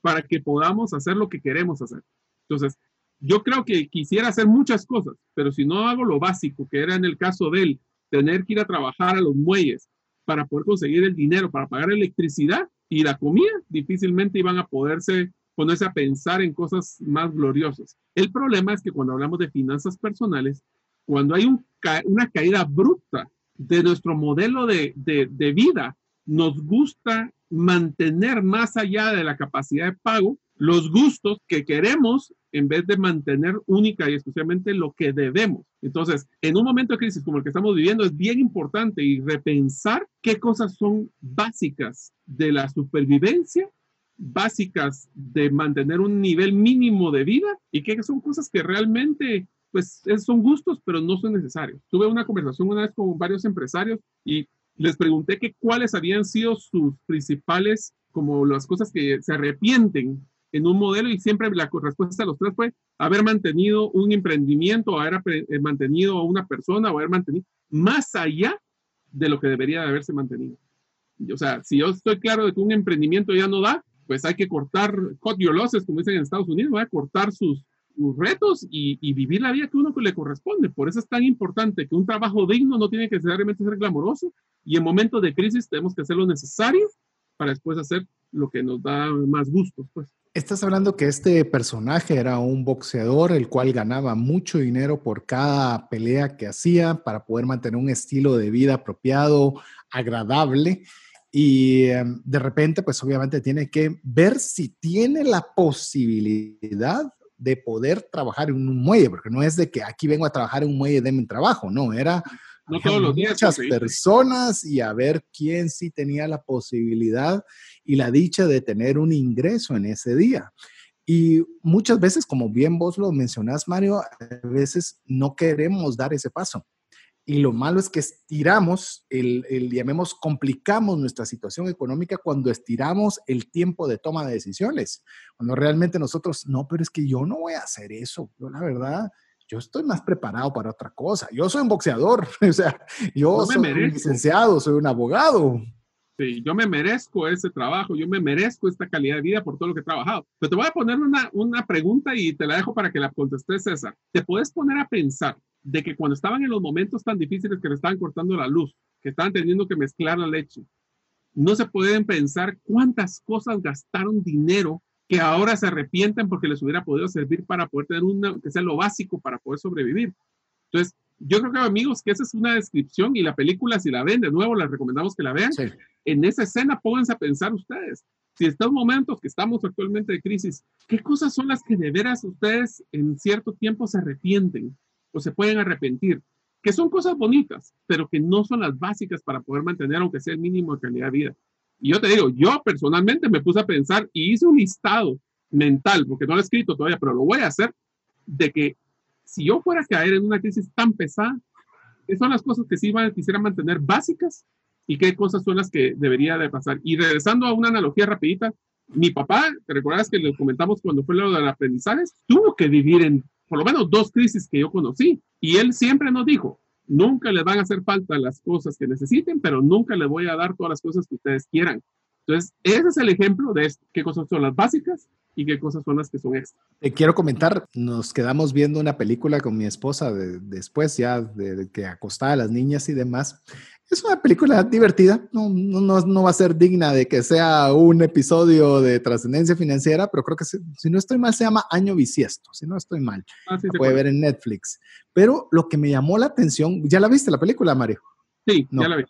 para que podamos hacer lo que queremos hacer. Entonces, yo creo que quisiera hacer muchas cosas, pero si no hago lo básico, que era en el caso de él, tener que ir a trabajar a los muelles para poder conseguir el dinero, para pagar electricidad y la comida, difícilmente iban a poderse ponerse a pensar en cosas más gloriosas. El problema es que cuando hablamos de finanzas personales, cuando hay una caída bruta de nuestro modelo de, de, de vida, nos gusta mantener más allá de la capacidad de pago los gustos que queremos en vez de mantener única y exclusivamente lo que debemos. Entonces, en un momento de crisis como el que estamos viviendo, es bien importante y repensar qué cosas son básicas de la supervivencia, básicas de mantener un nivel mínimo de vida y qué son cosas que realmente pues son gustos, pero no son necesarios. Tuve una conversación una vez con varios empresarios y les pregunté que cuáles habían sido sus principales, como las cosas que se arrepienten en un modelo y siempre la respuesta a los tres fue haber mantenido un emprendimiento, haber mantenido a una persona o haber mantenido más allá de lo que debería de haberse mantenido. O sea, si yo estoy claro de que un emprendimiento ya no da, pues hay que cortar, cut your losses, como dicen en Estados Unidos, a cortar sus, sus retos y, y, vivir la vida que uno le corresponde. Por eso es tan importante que un trabajo digno no tiene que necesariamente ser glamoroso y en momentos de crisis tenemos que hacer lo necesario para después hacer lo que nos da más gustos, pues. Estás hablando que este personaje era un boxeador el cual ganaba mucho dinero por cada pelea que hacía para poder mantener un estilo de vida apropiado, agradable. Y um, de repente, pues obviamente tiene que ver si tiene la posibilidad de poder trabajar en un muelle, porque no es de que aquí vengo a trabajar en un muelle, de mi trabajo, no, era no todos los días, muchas personas y a ver quién sí tenía la posibilidad y la dicha de tener un ingreso en ese día. Y muchas veces, como bien vos lo mencionás, Mario, a veces no queremos dar ese paso. Y lo malo es que estiramos, el, el, llamemos, complicamos nuestra situación económica cuando estiramos el tiempo de toma de decisiones. Cuando realmente nosotros, no, pero es que yo no voy a hacer eso. Yo la verdad, yo estoy más preparado para otra cosa. Yo soy un boxeador, o sea, yo no soy un licenciado, soy un abogado. Sí, yo me merezco ese trabajo, yo me merezco esta calidad de vida por todo lo que he trabajado. Pero te voy a poner una, una pregunta y te la dejo para que la contestes, César. ¿Te puedes poner a pensar de que cuando estaban en los momentos tan difíciles que le estaban cortando la luz, que estaban teniendo que mezclar la leche, no se pueden pensar cuántas cosas gastaron dinero que ahora se arrepienten porque les hubiera podido servir para poder tener una, que sea lo básico para poder sobrevivir. Entonces, yo creo que amigos que esa es una descripción y la película si la ven de nuevo les recomendamos que la vean. Sí. En esa escena pónganse a pensar ustedes. Si estos momentos que estamos actualmente de crisis, ¿qué cosas son las que de veras ustedes en cierto tiempo se arrepienten o se pueden arrepentir? Que son cosas bonitas, pero que no son las básicas para poder mantener aunque sea el mínimo de calidad de vida. Y yo te digo, yo personalmente me puse a pensar y hice un listado mental, porque no lo he escrito todavía, pero lo voy a hacer, de que si yo fuera a caer en una crisis tan pesada, ¿qué son las cosas que sí quisiera mantener básicas y qué cosas son las que debería de pasar? Y regresando a una analogía rapidita, mi papá, ¿te recuerdas que le comentamos cuando fue lo del aprendizaje? Tuvo que vivir en por lo menos dos crisis que yo conocí y él siempre nos dijo, nunca les van a hacer falta las cosas que necesiten, pero nunca les voy a dar todas las cosas que ustedes quieran. Entonces, ese es el ejemplo de qué cosas son las básicas y qué cosas son las que son extra. Te quiero comentar, nos quedamos viendo una película con mi esposa de, después ya de, de, que acostaba a las niñas y demás. Es una película divertida, no, no, no, va a ser digna de que sea un episodio de trascendencia financiera, pero creo que si, si, no estoy mal se llama Año Bisiesto, si no estoy mal. Ah, sí, puede ver en Netflix. Pero lo que me llamó la atención, ¿ya la viste la película, Mario? Sí, no. ya la vi.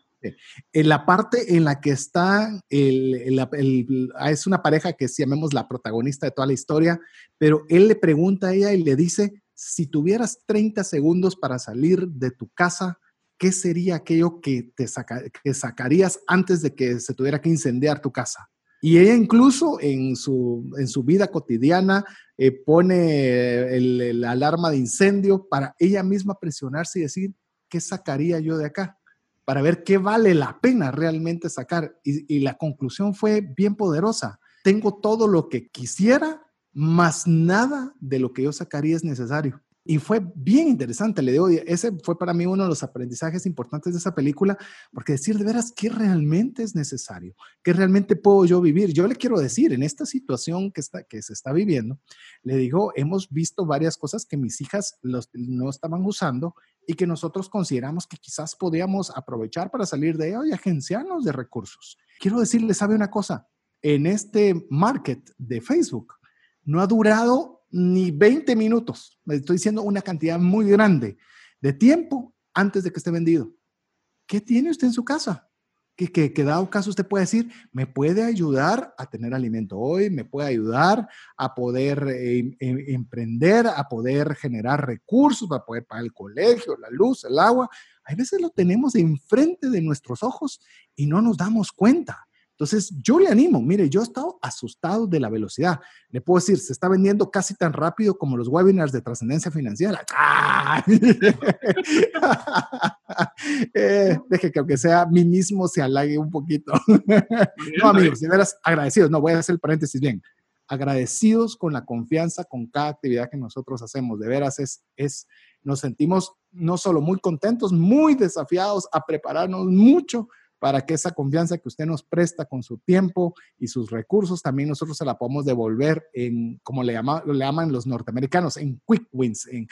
En la parte en la que está, el, el, el, es una pareja que llamemos la protagonista de toda la historia, pero él le pregunta a ella y le dice, si tuvieras 30 segundos para salir de tu casa, ¿qué sería aquello que te sacarías antes de que se tuviera que incendiar tu casa? Y ella incluso en su, en su vida cotidiana eh, pone el, alarma de incendio para ella misma presionarse y decir, ¿qué sacaría yo de acá? Para ver qué vale la pena realmente sacar. Y la conclusión fue bien poderosa. Tengo todo lo que quisiera, más nada de lo que yo sacaría es necesario. Y fue bien interesante, le digo, ese fue para mí uno de los aprendizajes importantes de esa película, porque decir de veras qué realmente es necesario, qué realmente puedo yo vivir. Yo le quiero decir, en esta situación que, está, que se está viviendo, le digo, hemos visto varias cosas que mis hijas no estaban usando y que nosotros consideramos que quizás podíamos aprovechar para salir de ello y agenciarnos de recursos. Quiero decirle, ¿sabe una cosa? En este market de Facebook no ha durado ni 20 minutos, estoy diciendo una cantidad muy grande de tiempo antes de que esté vendido. ¿Qué tiene usted en su casa? Que, que, dado caso usted puede decir, me puede ayudar a tener alimento hoy, me puede ayudar a poder eh, em, emprender, a poder generar recursos para poder pagar el colegio, la luz, el agua. A veces lo tenemos enfrente de nuestros ojos y no nos damos cuenta. Entonces, yo le animo, mire, yo he estado asustado de la velocidad. Le puedo decir, se está vendiendo casi tan rápido como los webinars de trascendencia financiera. eh, deje que aunque sea mí mismo se halague un poquito. no, amigos, si veras agradecidos, no, voy a hacer el paréntesis bien. Agradecidos con la confianza, con cada actividad que nosotros hacemos. De veras, es, es, nos sentimos no solo muy contentos, muy desafiados a prepararnos mucho para que esa confianza que usted nos presta con su tiempo y sus recursos, también nosotros se la podamos devolver en, como le, llama, le llaman los norteamericanos, en quick wins, en,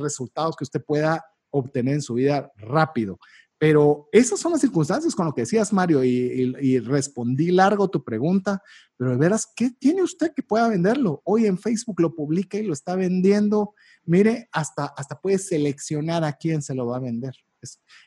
resultados que usted pueda obtener en su vida rápido. Pero esas son las circunstancias con lo que decías, Mario, y, y, respondí largo tu pregunta, pero de veras, ¿qué tiene usted que pueda venderlo? Hoy en Facebook lo publica y lo está vendiendo. Mire, hasta, hasta puede seleccionar a quién se lo va a vender.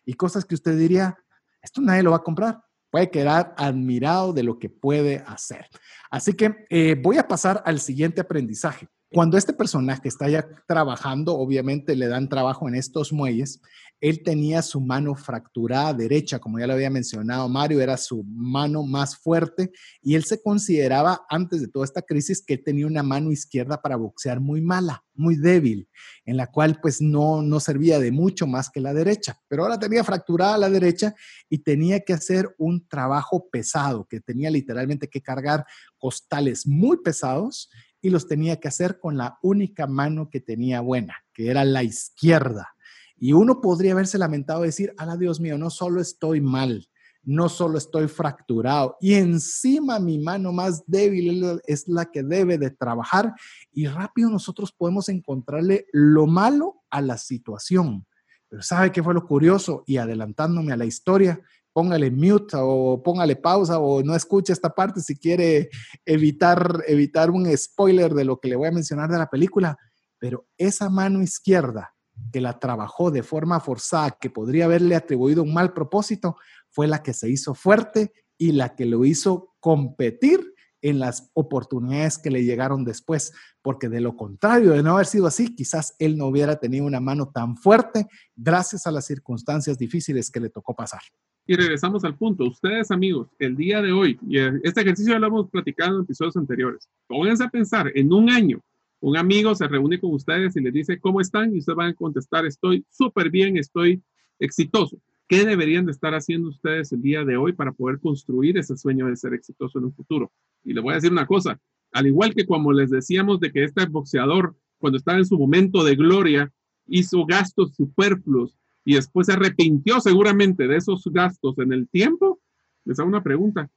y cosas que usted diría, esto nadie lo va a comprar. Puede quedar admirado de lo que puede hacer. Así que eh, voy a pasar al siguiente aprendizaje. Cuando este personaje está ya trabajando, obviamente le dan trabajo en estos muelles, él tenía su mano fracturada derecha, como ya lo había mencionado Mario, era su mano más fuerte y él se consideraba antes de toda esta crisis que tenía una mano izquierda para boxear muy mala, muy débil, en la cual pues no, no servía de mucho más que la derecha, pero ahora tenía fracturada la derecha y tenía que hacer un trabajo pesado, que tenía literalmente que cargar costales muy pesados y los tenía que hacer con la única mano que tenía buena, que era la izquierda. Y uno podría haberse lamentado decir, ala Dios mío, no solo estoy mal, no solo estoy fracturado, y encima mi mano más débil es la que debe de trabajar, y rápido nosotros podemos encontrarle lo malo a la situación. Pero ¿sabe qué fue lo curioso? Y adelantándome a la historia, póngale mute o póngale pausa o no escuche esta parte si quiere evitar, evitar un spoiler de lo que le voy a mencionar de la película. Pero esa mano izquierda que la trabajó de forma forzada, que podría haberle atribuido un mal propósito, fue la que se hizo fuerte y la que lo hizo competir en las oportunidades que le llegaron después, porque de lo contrario, de no haber sido así, quizás él no hubiera tenido una mano tan fuerte gracias a las circunstancias difíciles que le tocó pasar. Y regresamos al punto. Ustedes, amigos, el día de hoy, y este ejercicio ya lo hemos platicado en episodios anteriores, pónganse a pensar, en un año, un amigo se reúne con ustedes y les dice, ¿cómo están? Y ustedes van a contestar, estoy súper bien, estoy exitoso. ¿Qué deberían de estar haciendo ustedes el día de hoy para poder construir ese sueño de ser exitoso en un futuro? Y les voy a decir una cosa, al igual que como les decíamos de que este boxeador, cuando estaba en su momento de gloria, hizo gastos superfluos y después se arrepintió seguramente de esos gastos en el tiempo, les hago una pregunta.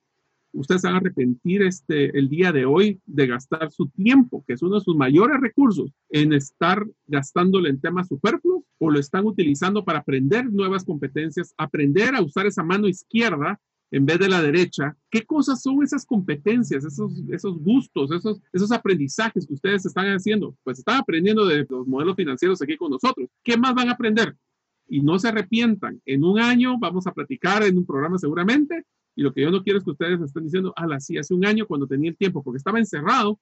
¿Ustedes van a arrepentir este, el día de hoy de gastar su tiempo, que es uno de sus mayores recursos, en estar gastándolo en temas superfluos o lo están utilizando para aprender nuevas competencias, aprender a usar esa mano izquierda en vez de la derecha, ¿qué cosas son esas competencias, esos, esos gustos, esos, esos aprendizajes que ustedes están haciendo? Pues están aprendiendo de los modelos financieros aquí con nosotros. ¿Qué más van a aprender? y no se arrepientan. En un año vamos a platicar en un programa seguramente y lo que yo no quiero es que ustedes estén diciendo, ah, sí, hace un año cuando tenía el tiempo, porque estaba encerrado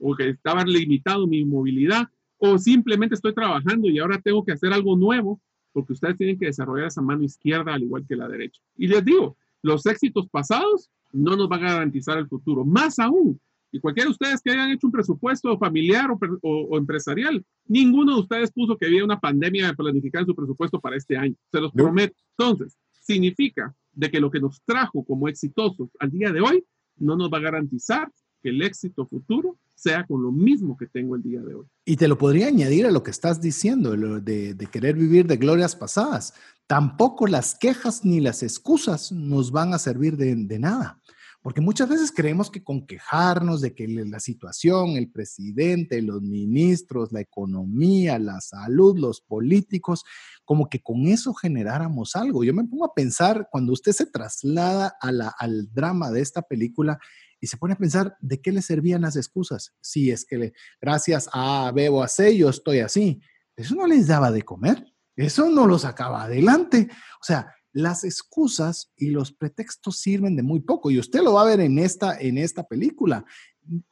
o que estaba limitado mi movilidad o simplemente estoy trabajando y ahora tengo que hacer algo nuevo porque ustedes tienen que desarrollar esa mano izquierda al igual que la derecha. Y les digo, los éxitos pasados no nos va a garantizar el futuro. Más aún, y cualquiera de ustedes que hayan hecho un presupuesto familiar o, empresarial, ninguno de ustedes puso que había una pandemia de planificar su presupuesto para este año. Se los prometo. Entonces, significa de que lo que nos trajo como exitosos al día de hoy no nos va a garantizar que el éxito futuro sea con lo mismo que tengo el día de hoy. Y te lo podría añadir a lo que estás diciendo, de, querer vivir de glorias pasadas. Tampoco las quejas ni las excusas nos van a servir de nada. Porque muchas veces creemos que con quejarnos de que la situación, el presidente, los ministros, la economía, la salud, los políticos, como que con eso generáramos algo. Yo me pongo a pensar cuando usted se traslada al drama de esta película y se pone a pensar de qué le servían las excusas. Si es que le, gracias a B o a C yo estoy así. Eso no les daba de comer. Eso no lo sacaba adelante. O sea, las excusas y los pretextos sirven de muy poco. Y usted lo va a ver en esta, en esta película.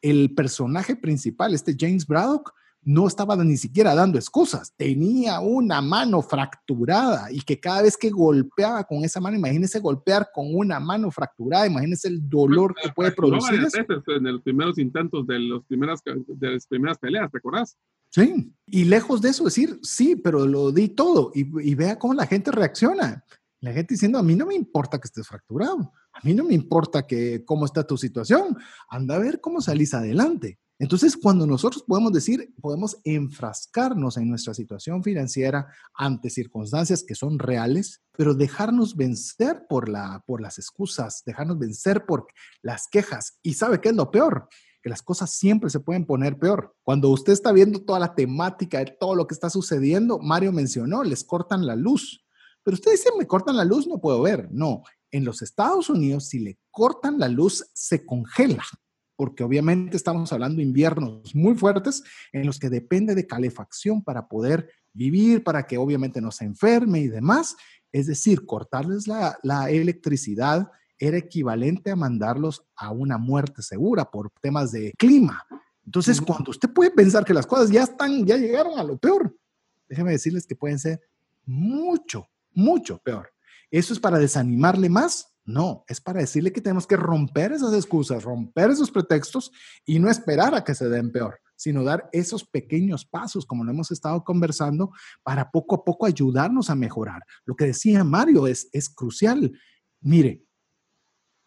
El personaje principal, este James Braddock, no estaba ni siquiera dando excusas, tenía una mano fracturada y que cada vez que golpeaba con esa mano, imagínese golpear con una mano fracturada, imagínese el dolor que puede producir. Eso. En los primeros intentos de, los primeras, de las primeras peleas, ¿te acordás? Sí, y lejos de eso decir, sí, pero lo di todo y, y vea cómo la gente reacciona. La gente diciendo, a mí no me importa que estés fracturado, a mí no me importa que cómo está tu situación, anda a ver cómo salís adelante. Entonces, cuando nosotros podemos decir, podemos enfrascarnos en nuestra situación financiera ante circunstancias que son reales, pero dejarnos vencer por, la, por las excusas, dejarnos vencer por las quejas. ¿Y sabe qué es lo peor? Que las cosas siempre se pueden poner peor. Cuando usted está viendo toda la temática de todo lo que está sucediendo, Mario mencionó, les cortan la luz. Pero usted dice, me cortan la luz, no puedo ver. No, en los Estados Unidos, si le cortan la luz, se congela porque obviamente estamos hablando de inviernos muy fuertes en los que depende de calefacción para poder vivir, para que obviamente no se enferme y demás. Es decir, cortarles la, electricidad era equivalente a mandarlos a una muerte segura por temas de clima. Entonces, cuando usted puede pensar que las cosas ya están, ya llegaron a lo peor, déjeme decirles que pueden ser mucho, mucho peor. ¿Eso es para desanimarle más? No, es para decirle que tenemos que romper esas excusas, romper esos pretextos y no esperar a que se den peor, sino dar esos pequeños pasos, como lo hemos estado conversando, para poco a poco ayudarnos a mejorar. Lo que decía Mario es, es crucial. Mire,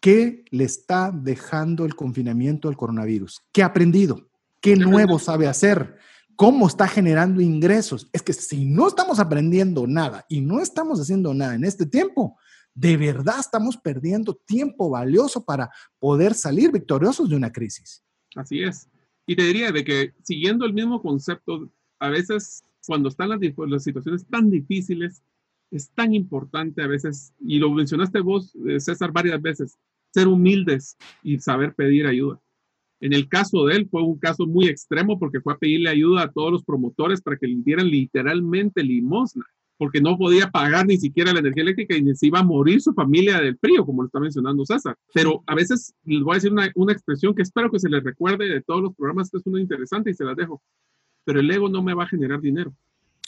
¿qué le está dejando el confinamiento del coronavirus? ¿Qué ha aprendido? ¿Qué nuevo sabe hacer? ¿Cómo está generando ingresos? Es que si no estamos aprendiendo nada y no estamos haciendo nada en este tiempo, de verdad estamos perdiendo tiempo valioso para poder salir victoriosos de una crisis. Así es. Y te diría de que siguiendo el mismo concepto, a veces cuando están las, las situaciones tan difíciles, es tan importante a veces, y lo mencionaste vos, eh, César, varias veces, ser humildes y saber pedir ayuda. En el caso de él fue un caso muy extremo porque fue a pedirle ayuda a todos los promotores para que le dieran literalmente limosna porque no podía pagar ni siquiera la energía eléctrica y se iba a morir su familia del frío, como lo está mencionando César. Pero a veces les voy a decir una, una expresión que espero que se les recuerde de todos los programas, que es una interesante y se las dejo. Pero el ego no me va a generar dinero.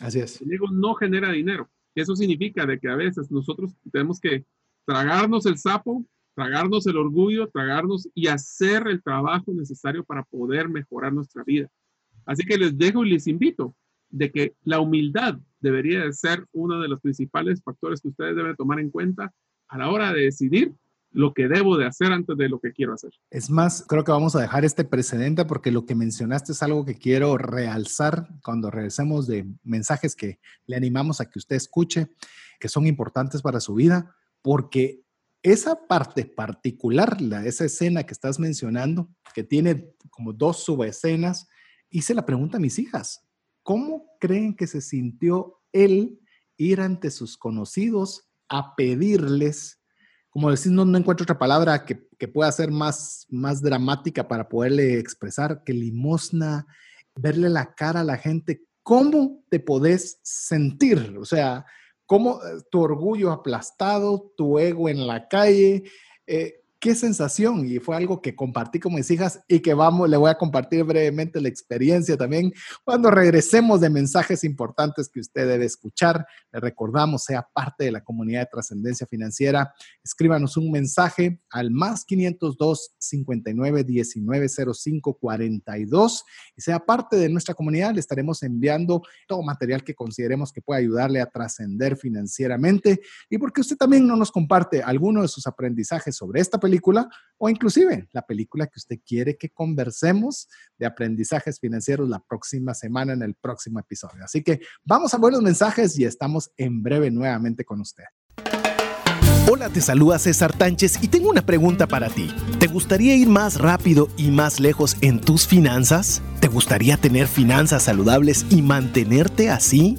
Así es. El ego no genera dinero. Eso significa de que a veces nosotros tenemos que tragarnos el sapo, tragarnos el orgullo, tragarnos y hacer el trabajo necesario para poder mejorar nuestra vida. Así que les dejo y les invito de que la humildad debería de ser uno de los principales factores que ustedes deben tomar en cuenta a la hora de decidir lo que debo de hacer antes de lo que quiero hacer. Es más, creo que vamos a dejar este precedente porque lo que mencionaste es algo que quiero realzar cuando regresemos de mensajes que le animamos a que usted escuche, que son importantes para su vida, porque esa parte particular, la, esa escena que estás mencionando, que tiene como dos subescenas, hice la pregunta a mis hijas, ¿Cómo creen que se sintió él ir ante sus conocidos a pedirles, como decir, no, encuentro otra palabra que, pueda ser más, más dramática para poderle expresar que limosna, verle la cara a la gente, ¿cómo te podés sentir? O sea, ¿cómo eh, tu orgullo aplastado, tu ego en la calle? Eh, qué sensación y fue algo que compartí con mis hijas y que vamos, le voy a compartir brevemente la experiencia también cuando regresemos de mensajes importantes que usted debe escuchar. Le recordamos, sea parte de la comunidad de trascendencia financiera. Escríbanos un mensaje al más 502 59 19 05 42 y sea parte de nuestra comunidad. Le estaremos enviando todo material que consideremos que pueda ayudarle a trascender financieramente y porque usted también no nos comparte alguno de sus aprendizajes sobre esta película o inclusive la película que usted quiere que conversemos de aprendizajes financieros la próxima semana en el próximo episodio. Así que vamos a los mensajes y estamos en breve nuevamente con usted. Hola, te saluda César Tánchez y tengo una pregunta para ti. ¿Te gustaría ir más rápido y más lejos en tus finanzas? ¿Te gustaría tener finanzas saludables y mantenerte así?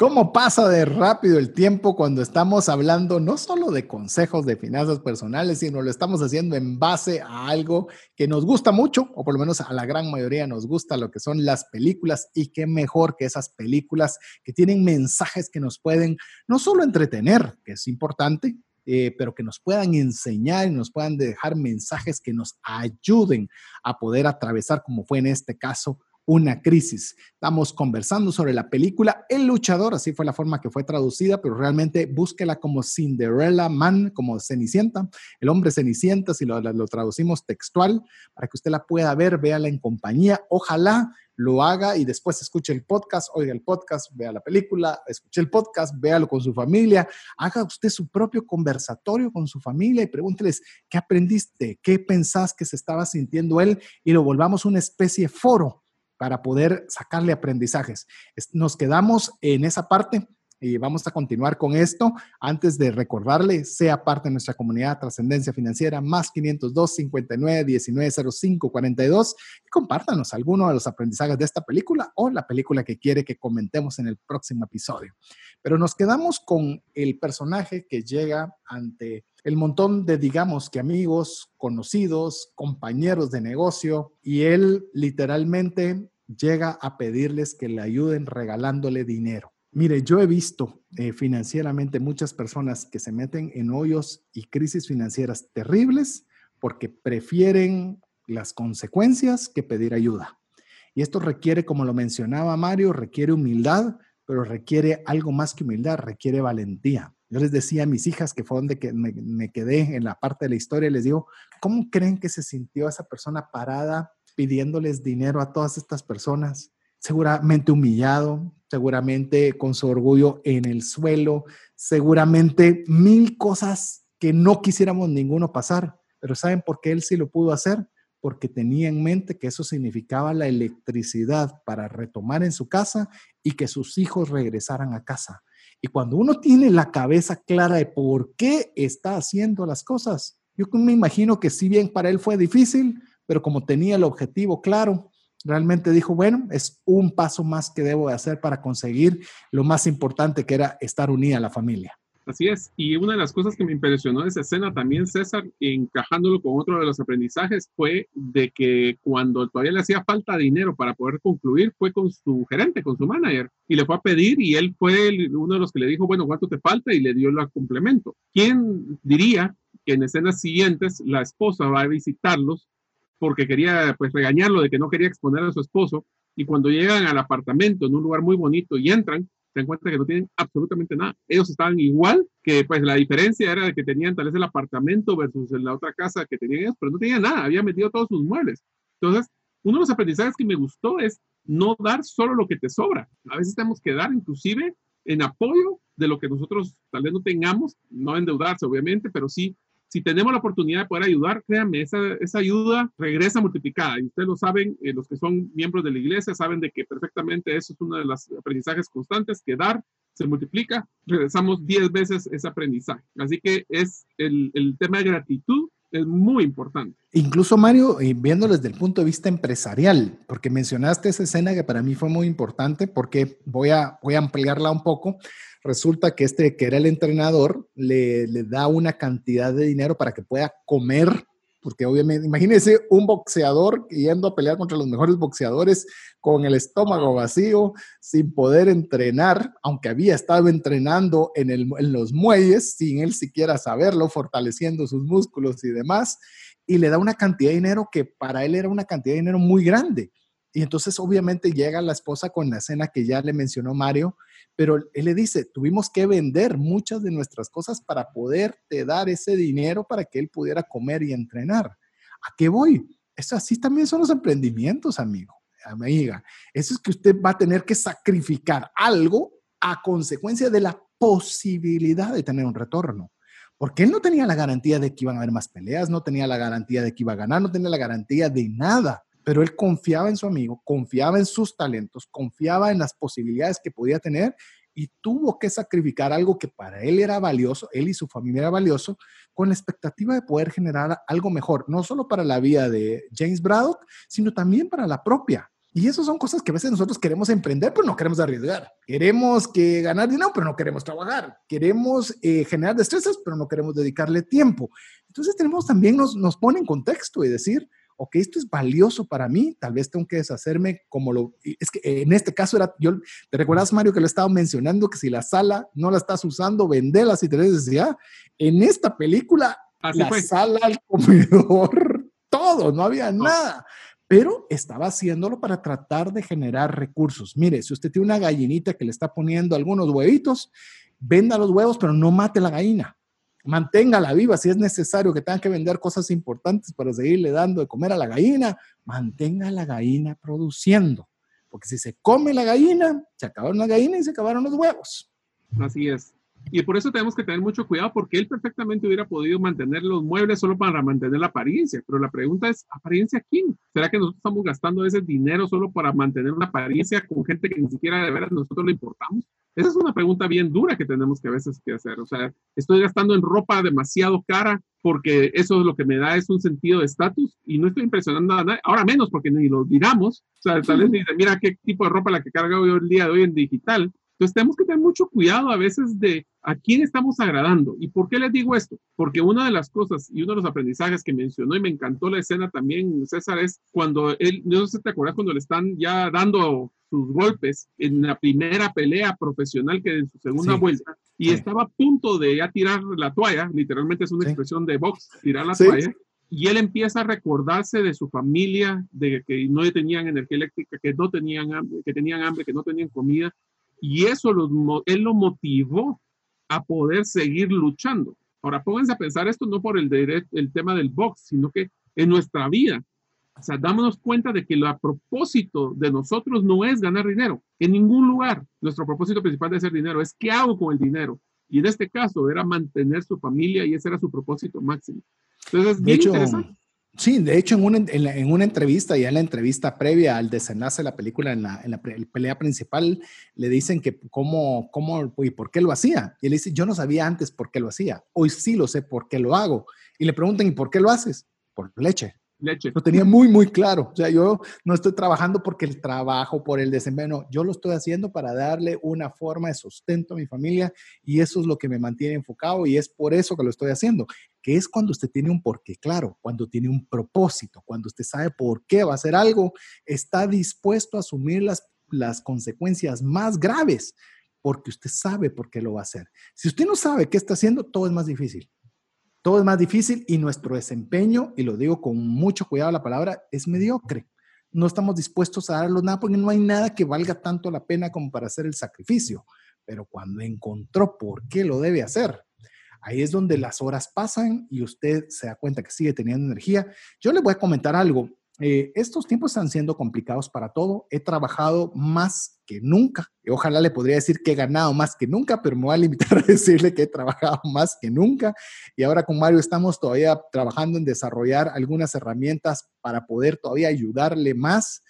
¿Cómo pasa de rápido el tiempo cuando estamos hablando no solo de consejos de finanzas personales, sino lo estamos haciendo en base a algo que nos gusta mucho, o por lo menos a la gran mayoría nos gusta lo que son las películas y qué mejor que esas películas que tienen mensajes que nos pueden no solo entretener, que es importante, eh, pero que nos puedan enseñar y nos puedan dejar mensajes que nos ayuden a poder atravesar, como fue en este caso, una crisis. Estamos conversando sobre la película El luchador, así fue la forma que fue traducida, pero realmente búsquela como Cinderella Man, como Cenicienta, el hombre Cenicienta, si lo, lo traducimos textual, para que usted la pueda ver, véala en compañía. Ojalá lo haga y después escuche el podcast, oiga el podcast, vea la película, escuche el podcast, véalo con su familia, haga usted su propio conversatorio con su familia y pregúnteles qué aprendiste, qué pensás que se estaba sintiendo él y lo volvamos una especie de foro para poder sacarle aprendizajes. Nos quedamos en esa parte y vamos a continuar con esto. Antes de recordarle, sea parte de nuestra comunidad Trascendencia Financiera, más 502 59 19 05 42 y compártanos alguno de los aprendizajes de esta película o la película que quiere que comentemos en el próximo episodio. Pero nos quedamos con el personaje que llega ante el montón de, digamos que amigos, conocidos, compañeros de negocio, y él literalmente llega a pedirles que le ayuden regalándole dinero. Mire, yo he visto eh, financieramente muchas personas que se meten en hoyos y crisis financieras terribles porque prefieren las consecuencias que pedir ayuda. Y esto requiere, como lo mencionaba Mario, requiere humildad, pero requiere algo más que humildad, requiere valentía. Yo les decía a mis hijas, que fue donde que me, me quedé en la parte de la historia, les digo, ¿cómo creen que se sintió esa persona parada pidiéndoles dinero a todas estas personas? Seguramente humillado, seguramente con su orgullo en el suelo, seguramente mil cosas que no quisiéramos ninguno pasar. Pero ¿saben por qué él sí lo pudo hacer? Porque tenía en mente que eso significaba la electricidad para retomar en su casa y que sus hijos regresaran a casa y cuando uno tiene la cabeza clara de por qué está haciendo las cosas, yo me imagino que si bien para él fue difícil, pero como tenía el objetivo claro, realmente dijo, bueno, es un paso más que debo de hacer para conseguir lo más importante que era estar unida a la familia. Así es. Y una de las cosas que me impresionó de esa escena también, César, encajándolo con otro de los aprendizajes, fue de que cuando todavía le hacía falta dinero para poder concluir, fue con su gerente, con su manager, y le fue a pedir y él fue uno de los que le dijo, bueno, ¿cuánto te falta? Y le dio el complemento. ¿Quién diría que en escenas siguientes la esposa va a visitarlos porque quería pues regañarlo de que no quería exponer a su esposo y cuando llegan al apartamento en un lugar muy bonito y entran, se dan cuenta que no tienen absolutamente nada. Ellos estaban igual, que pues la diferencia era de que tenían tal vez el apartamento versus la otra casa que tenían ellos, pero no tenían nada, habían metido todos sus muebles. Entonces, uno de los aprendizajes que me gustó es no dar solo lo que te sobra. A veces tenemos que dar inclusive en apoyo de lo que nosotros tal vez no tengamos, no endeudarse obviamente, pero sí si tenemos la oportunidad de poder ayudar, créanme, esa, ayuda regresa multiplicada. Y ustedes lo saben, eh, los que son miembros de la iglesia saben de que perfectamente eso es uno de los aprendizajes constantes, que dar se multiplica, regresamos 10 veces ese aprendizaje. Así que es el, tema de gratitud es muy importante. Incluso Mario, viéndolo desde el punto de vista empresarial, porque mencionaste esa escena que para mí fue muy importante, porque voy a ampliarla un poco resulta que este que era el entrenador le, le da una cantidad de dinero para que pueda comer porque obviamente, imagínese un boxeador yendo a pelear contra los mejores boxeadores con el estómago vacío, sin poder entrenar, aunque había estado entrenando en, el, en, los muelles, sin él siquiera saberlo, fortaleciendo sus músculos y demás, y le da una cantidad de dinero que para él era una cantidad de dinero muy grande. Y entonces obviamente llega la esposa con la escena que ya le mencionó Mario, pero él le dice, tuvimos que vender muchas de nuestras cosas para poderte dar ese dinero para que él pudiera comer y entrenar. ¿A qué voy? Eso así también son los emprendimientos, amigo, amiga. Eso es que usted va a tener que sacrificar algo a consecuencia de la posibilidad de tener un retorno. Porque él no tenía la garantía de que iban a haber más peleas, no tenía la garantía de que iba a ganar, no tenía la garantía de nada pero él confiaba en su amigo, confiaba en sus talentos, confiaba en las posibilidades que podía tener y tuvo que sacrificar algo que para él era valioso, él y su familia era valioso, con la expectativa de poder generar algo mejor, no solo para la vida de James Braddock, sino también para la propia. Y eso son cosas que a veces nosotros queremos emprender, pero no queremos arriesgar. Queremos que ganar dinero, pero no queremos trabajar. Queremos eh, generar destrezas, pero no queremos dedicarle tiempo. Entonces tenemos también, nos, nos pone en contexto y decir, ok, esto es valioso para mí, tal vez tengo que deshacerme como lo... Es que en este caso era, yo, ¿te recuerdas, Mario, que lo estaba mencionando, que si la sala no la estás usando, vendela si tenés necesidad? En esta película, la sala, el comedor, todo, no había nada. Pero estaba haciéndolo para tratar de generar recursos. Mire, si usted tiene una gallinita que le está poniendo algunos huevitos, venda los huevos, pero no mate la gallina manténgala viva. Si es necesario que tenga que vender cosas importantes para seguirle dando de comer a la gallina, mantenga la gallina produciendo. Porque si se come la gallina, se acabaron las gallinas y se acabaron los huevos. Así es. Y por eso tenemos que tener mucho cuidado porque él perfectamente hubiera podido mantener los muebles solo para mantener la apariencia. Pero la pregunta es, ¿apariencia quién? ¿Será que nosotros estamos gastando ese dinero solo para mantener una apariencia con gente que ni siquiera de veras nosotros le importamos? Esa es una pregunta bien dura que tenemos que a veces que hacer. O sea, estoy gastando en ropa demasiado cara porque eso es lo que me da es un sentido de estatus y no estoy impresionando a nadie. Ahora menos porque ni lo diramos. O sea, tal vez dice, mira qué tipo de ropa la que carga hoy el día de hoy en digital. Entonces tenemos que tener mucho cuidado a veces de a quién estamos agradando. ¿Y por qué les digo esto? Porque una de las cosas y uno de los aprendizajes que mencionó y me encantó la escena también, César, es cuando él, no sé si te acuerdas, cuando le están ya dando sus golpes en la primera pelea profesional que en su segunda vuelta y estaba a punto de ya tirar la toalla, literalmente es una expresión de box, tirar la toalla. Y él empieza a recordarse de su familia, de que no tenían energía eléctrica, que no tenían hambre, que tenían hambre, que no tenían comida, y eso los, él lo motivó a poder seguir luchando. Ahora, pónganse a pensar esto no por el, el tema del box, sino que en nuestra vida, o sea, dámonos cuenta de que el propósito de nosotros no es ganar dinero. En ningún lugar nuestro propósito principal de hacer dinero es qué hago con el dinero. Y en este caso era mantener su familia y ese era su propósito máximo. Entonces, es bien interesante. Sí, de hecho, en una, en, una, entrevista, ya en la entrevista previa al desenlace de la película, en la, en la pelea principal, le dicen que cómo, cómo y por qué lo hacía. Y él dice, yo no sabía antes por qué lo hacía, hoy sí lo sé por qué lo hago. Y le preguntan, ¿y por qué lo haces? Por leche. Leche. Lo tenía muy, muy claro. O sea, yo no estoy trabajando porque el trabajo, por el desempeño, yo lo estoy haciendo para darle una forma de sustento a mi familia y eso es lo que me mantiene enfocado y es por eso que lo estoy haciendo, que es cuando usted tiene un porqué claro, cuando tiene un propósito, cuando usted sabe por qué va a hacer algo, está dispuesto a asumir las, las consecuencias más graves porque usted sabe por qué lo va a hacer. Si usted no sabe qué está haciendo, todo es más difícil. Todo es más difícil y nuestro desempeño, y lo digo con mucho cuidado la palabra, es mediocre. No estamos dispuestos a darlo nada porque no hay nada que valga tanto la pena como para hacer el sacrificio. Pero cuando encontró por qué lo debe hacer, ahí es donde las horas pasan y usted se da cuenta que sigue teniendo energía. Yo le voy a comentar algo. Eh, estos tiempos están siendo complicados para todo. He trabajado más que nunca. Ojalá le podría decir que he ganado más que nunca, pero me voy a limitar a decirle que he trabajado más que nunca. Y ahora con Mario estamos todavía trabajando en desarrollar algunas herramientas para poder todavía ayudarle más.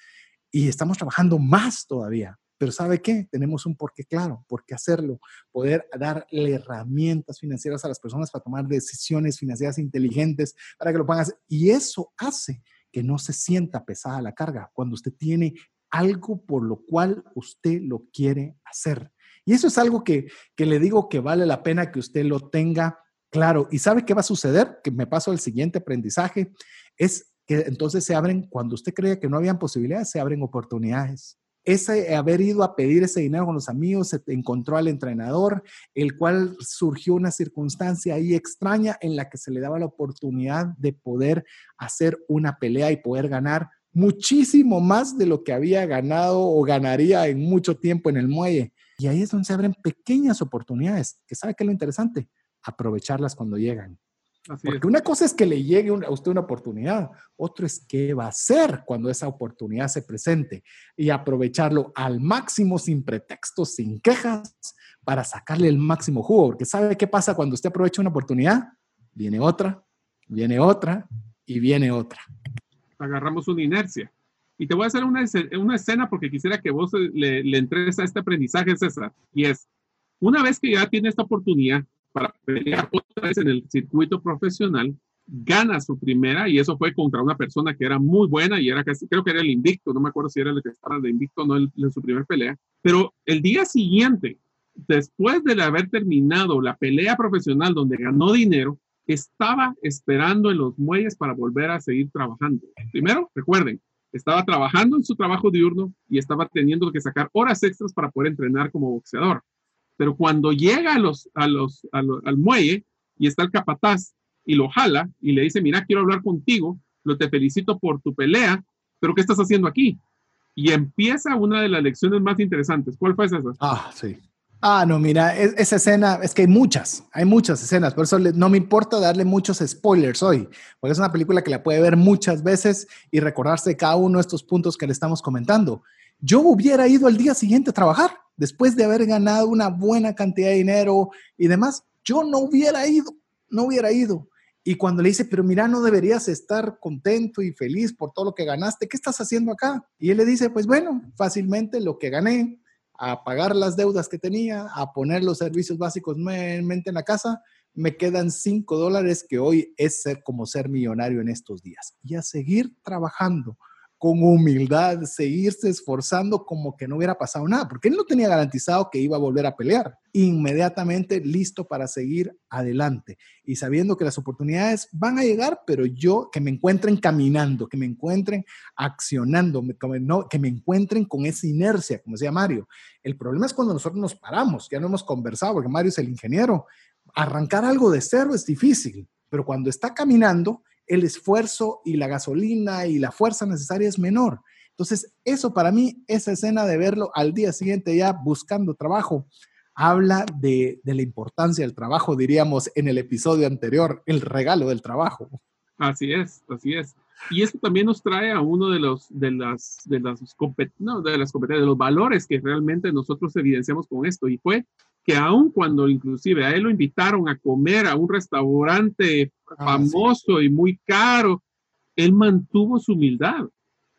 Y estamos trabajando más todavía. Pero ¿sabe qué? Tenemos un porqué claro, por qué hacerlo, poder darle herramientas financieras a las personas para tomar decisiones financieras inteligentes, para que lo puedan hacer. Y eso hace que no se sienta pesada la carga cuando usted tiene algo por lo cual usted lo quiere hacer. Y eso es algo que, que le digo que vale la pena que usted lo tenga claro. ¿Y sabe qué va a suceder? Que me paso al siguiente aprendizaje. Es que entonces se abren, cuando usted creía que no habían posibilidades, se abren oportunidades ese haber ido a pedir ese dinero con los amigos, se encontró al entrenador, el cual surgió una circunstancia ahí extraña en la que se le daba la oportunidad de poder hacer una pelea y poder ganar muchísimo más de lo que había ganado o ganaría en mucho tiempo en el muelle. Y ahí es donde se abren pequeñas oportunidades, que sabe que es lo interesante, aprovecharlas cuando llegan. Porque una cosa es que le llegue a usted una oportunidad, otro es qué va a hacer cuando esa oportunidad se presente y aprovecharlo al máximo sin pretextos, sin quejas, para sacarle el máximo jugo. Porque ¿sabe qué pasa cuando usted aprovecha una oportunidad? Viene otra, viene otra y viene otra. Agarramos una inercia. Y te voy a hacer una, una escena porque quisiera que vos le, le entres a este aprendizaje, César. Y es, una vez que ya tiene esta oportunidad, para pelear otra vez en el circuito profesional, gana su primera y eso fue contra una persona que era muy buena y era casi, creo que era el invicto, no me acuerdo si era el que estaba de invicto o no en, su primera pelea, pero el día siguiente, después de haber terminado la pelea profesional donde ganó dinero, estaba esperando en los muelles para volver a seguir trabajando. Primero, recuerden, estaba trabajando en su trabajo diurno y estaba teniendo que sacar horas extras para poder entrenar como boxeador. Pero cuando llega a los, al muelle y está el capataz y lo jala y le dice, mira, quiero hablar contigo, lo te felicito por tu pelea, pero ¿qué estás haciendo aquí? Y empieza una de las lecciones más interesantes. ¿Cuál fue esa? Ah, sí. Ah, no, mira, esa escena, es que hay muchas, hay muchas escenas, por eso no me importa darle muchos spoilers hoy, porque es una película que la puede ver muchas veces y recordarse cada uno de estos puntos que le estamos comentando. Yo hubiera ido al día siguiente a trabajar, después de haber ganado una buena cantidad de dinero y demás, yo no hubiera ido, no hubiera ido. Y cuando le dice, pero mira, no deberías estar contento y feliz por todo lo que ganaste, ¿qué estás haciendo acá? Y él le dice, pues bueno, fácilmente lo que gané, a pagar las deudas que tenía, a poner los servicios básicos en la casa, me quedan cinco dólares que hoy es ser como ser millonario en estos días. Y a seguir trabajando con humildad, seguirse esforzando como que no hubiera pasado nada, porque él no tenía garantizado que iba a volver a pelear. Inmediatamente listo para seguir adelante y sabiendo que las oportunidades van a llegar, pero yo que me encuentren caminando, que me encuentren accionando, que me encuentren con esa inercia, como decía Mario. El problema es cuando nosotros nos paramos, ya no hemos conversado, porque Mario es el ingeniero. Arrancar algo de cero es difícil, pero cuando está caminando, el esfuerzo y la gasolina y la fuerza necesaria es menor. Entonces, eso para mí, esa escena de verlo al día siguiente ya buscando trabajo, habla de, la importancia del trabajo, diríamos en el episodio anterior, el regalo del trabajo. Así es, así es. Y esto también nos trae a uno de los de las de las, no, de las competencias, de los valores que realmente nosotros evidenciamos con esto. Y fue que aun cuando inclusive a él lo invitaron a comer a un restaurante ah, famoso y muy caro, él mantuvo su humildad.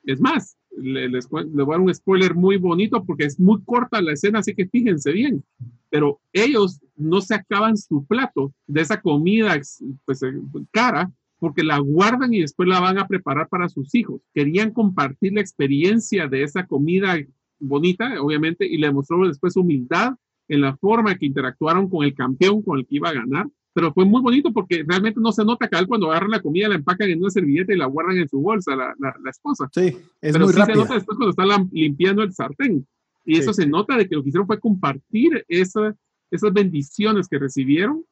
Es más, le, les, voy a dar un spoiler muy bonito porque es muy corta la escena, así que fíjense bien. Pero ellos no se acaban su plato de esa comida pues, eh, cara porque la guardan y después la van a preparar para sus hijos. Querían compartir la experiencia de esa comida bonita, obviamente, y le mostró después humildad en la forma que interactuaron con el campeón con el que iba a ganar. Pero fue muy bonito porque realmente no se nota que él cuando agarran la comida la empacan en una servilleta y la guardan en su bolsa, la, la, esposa. Sí, es Pero muy sí se nota después cuando están limpiando el sartén. Y eso se nota de que lo que hicieron fue compartir esa, esas bendiciones que recibieron,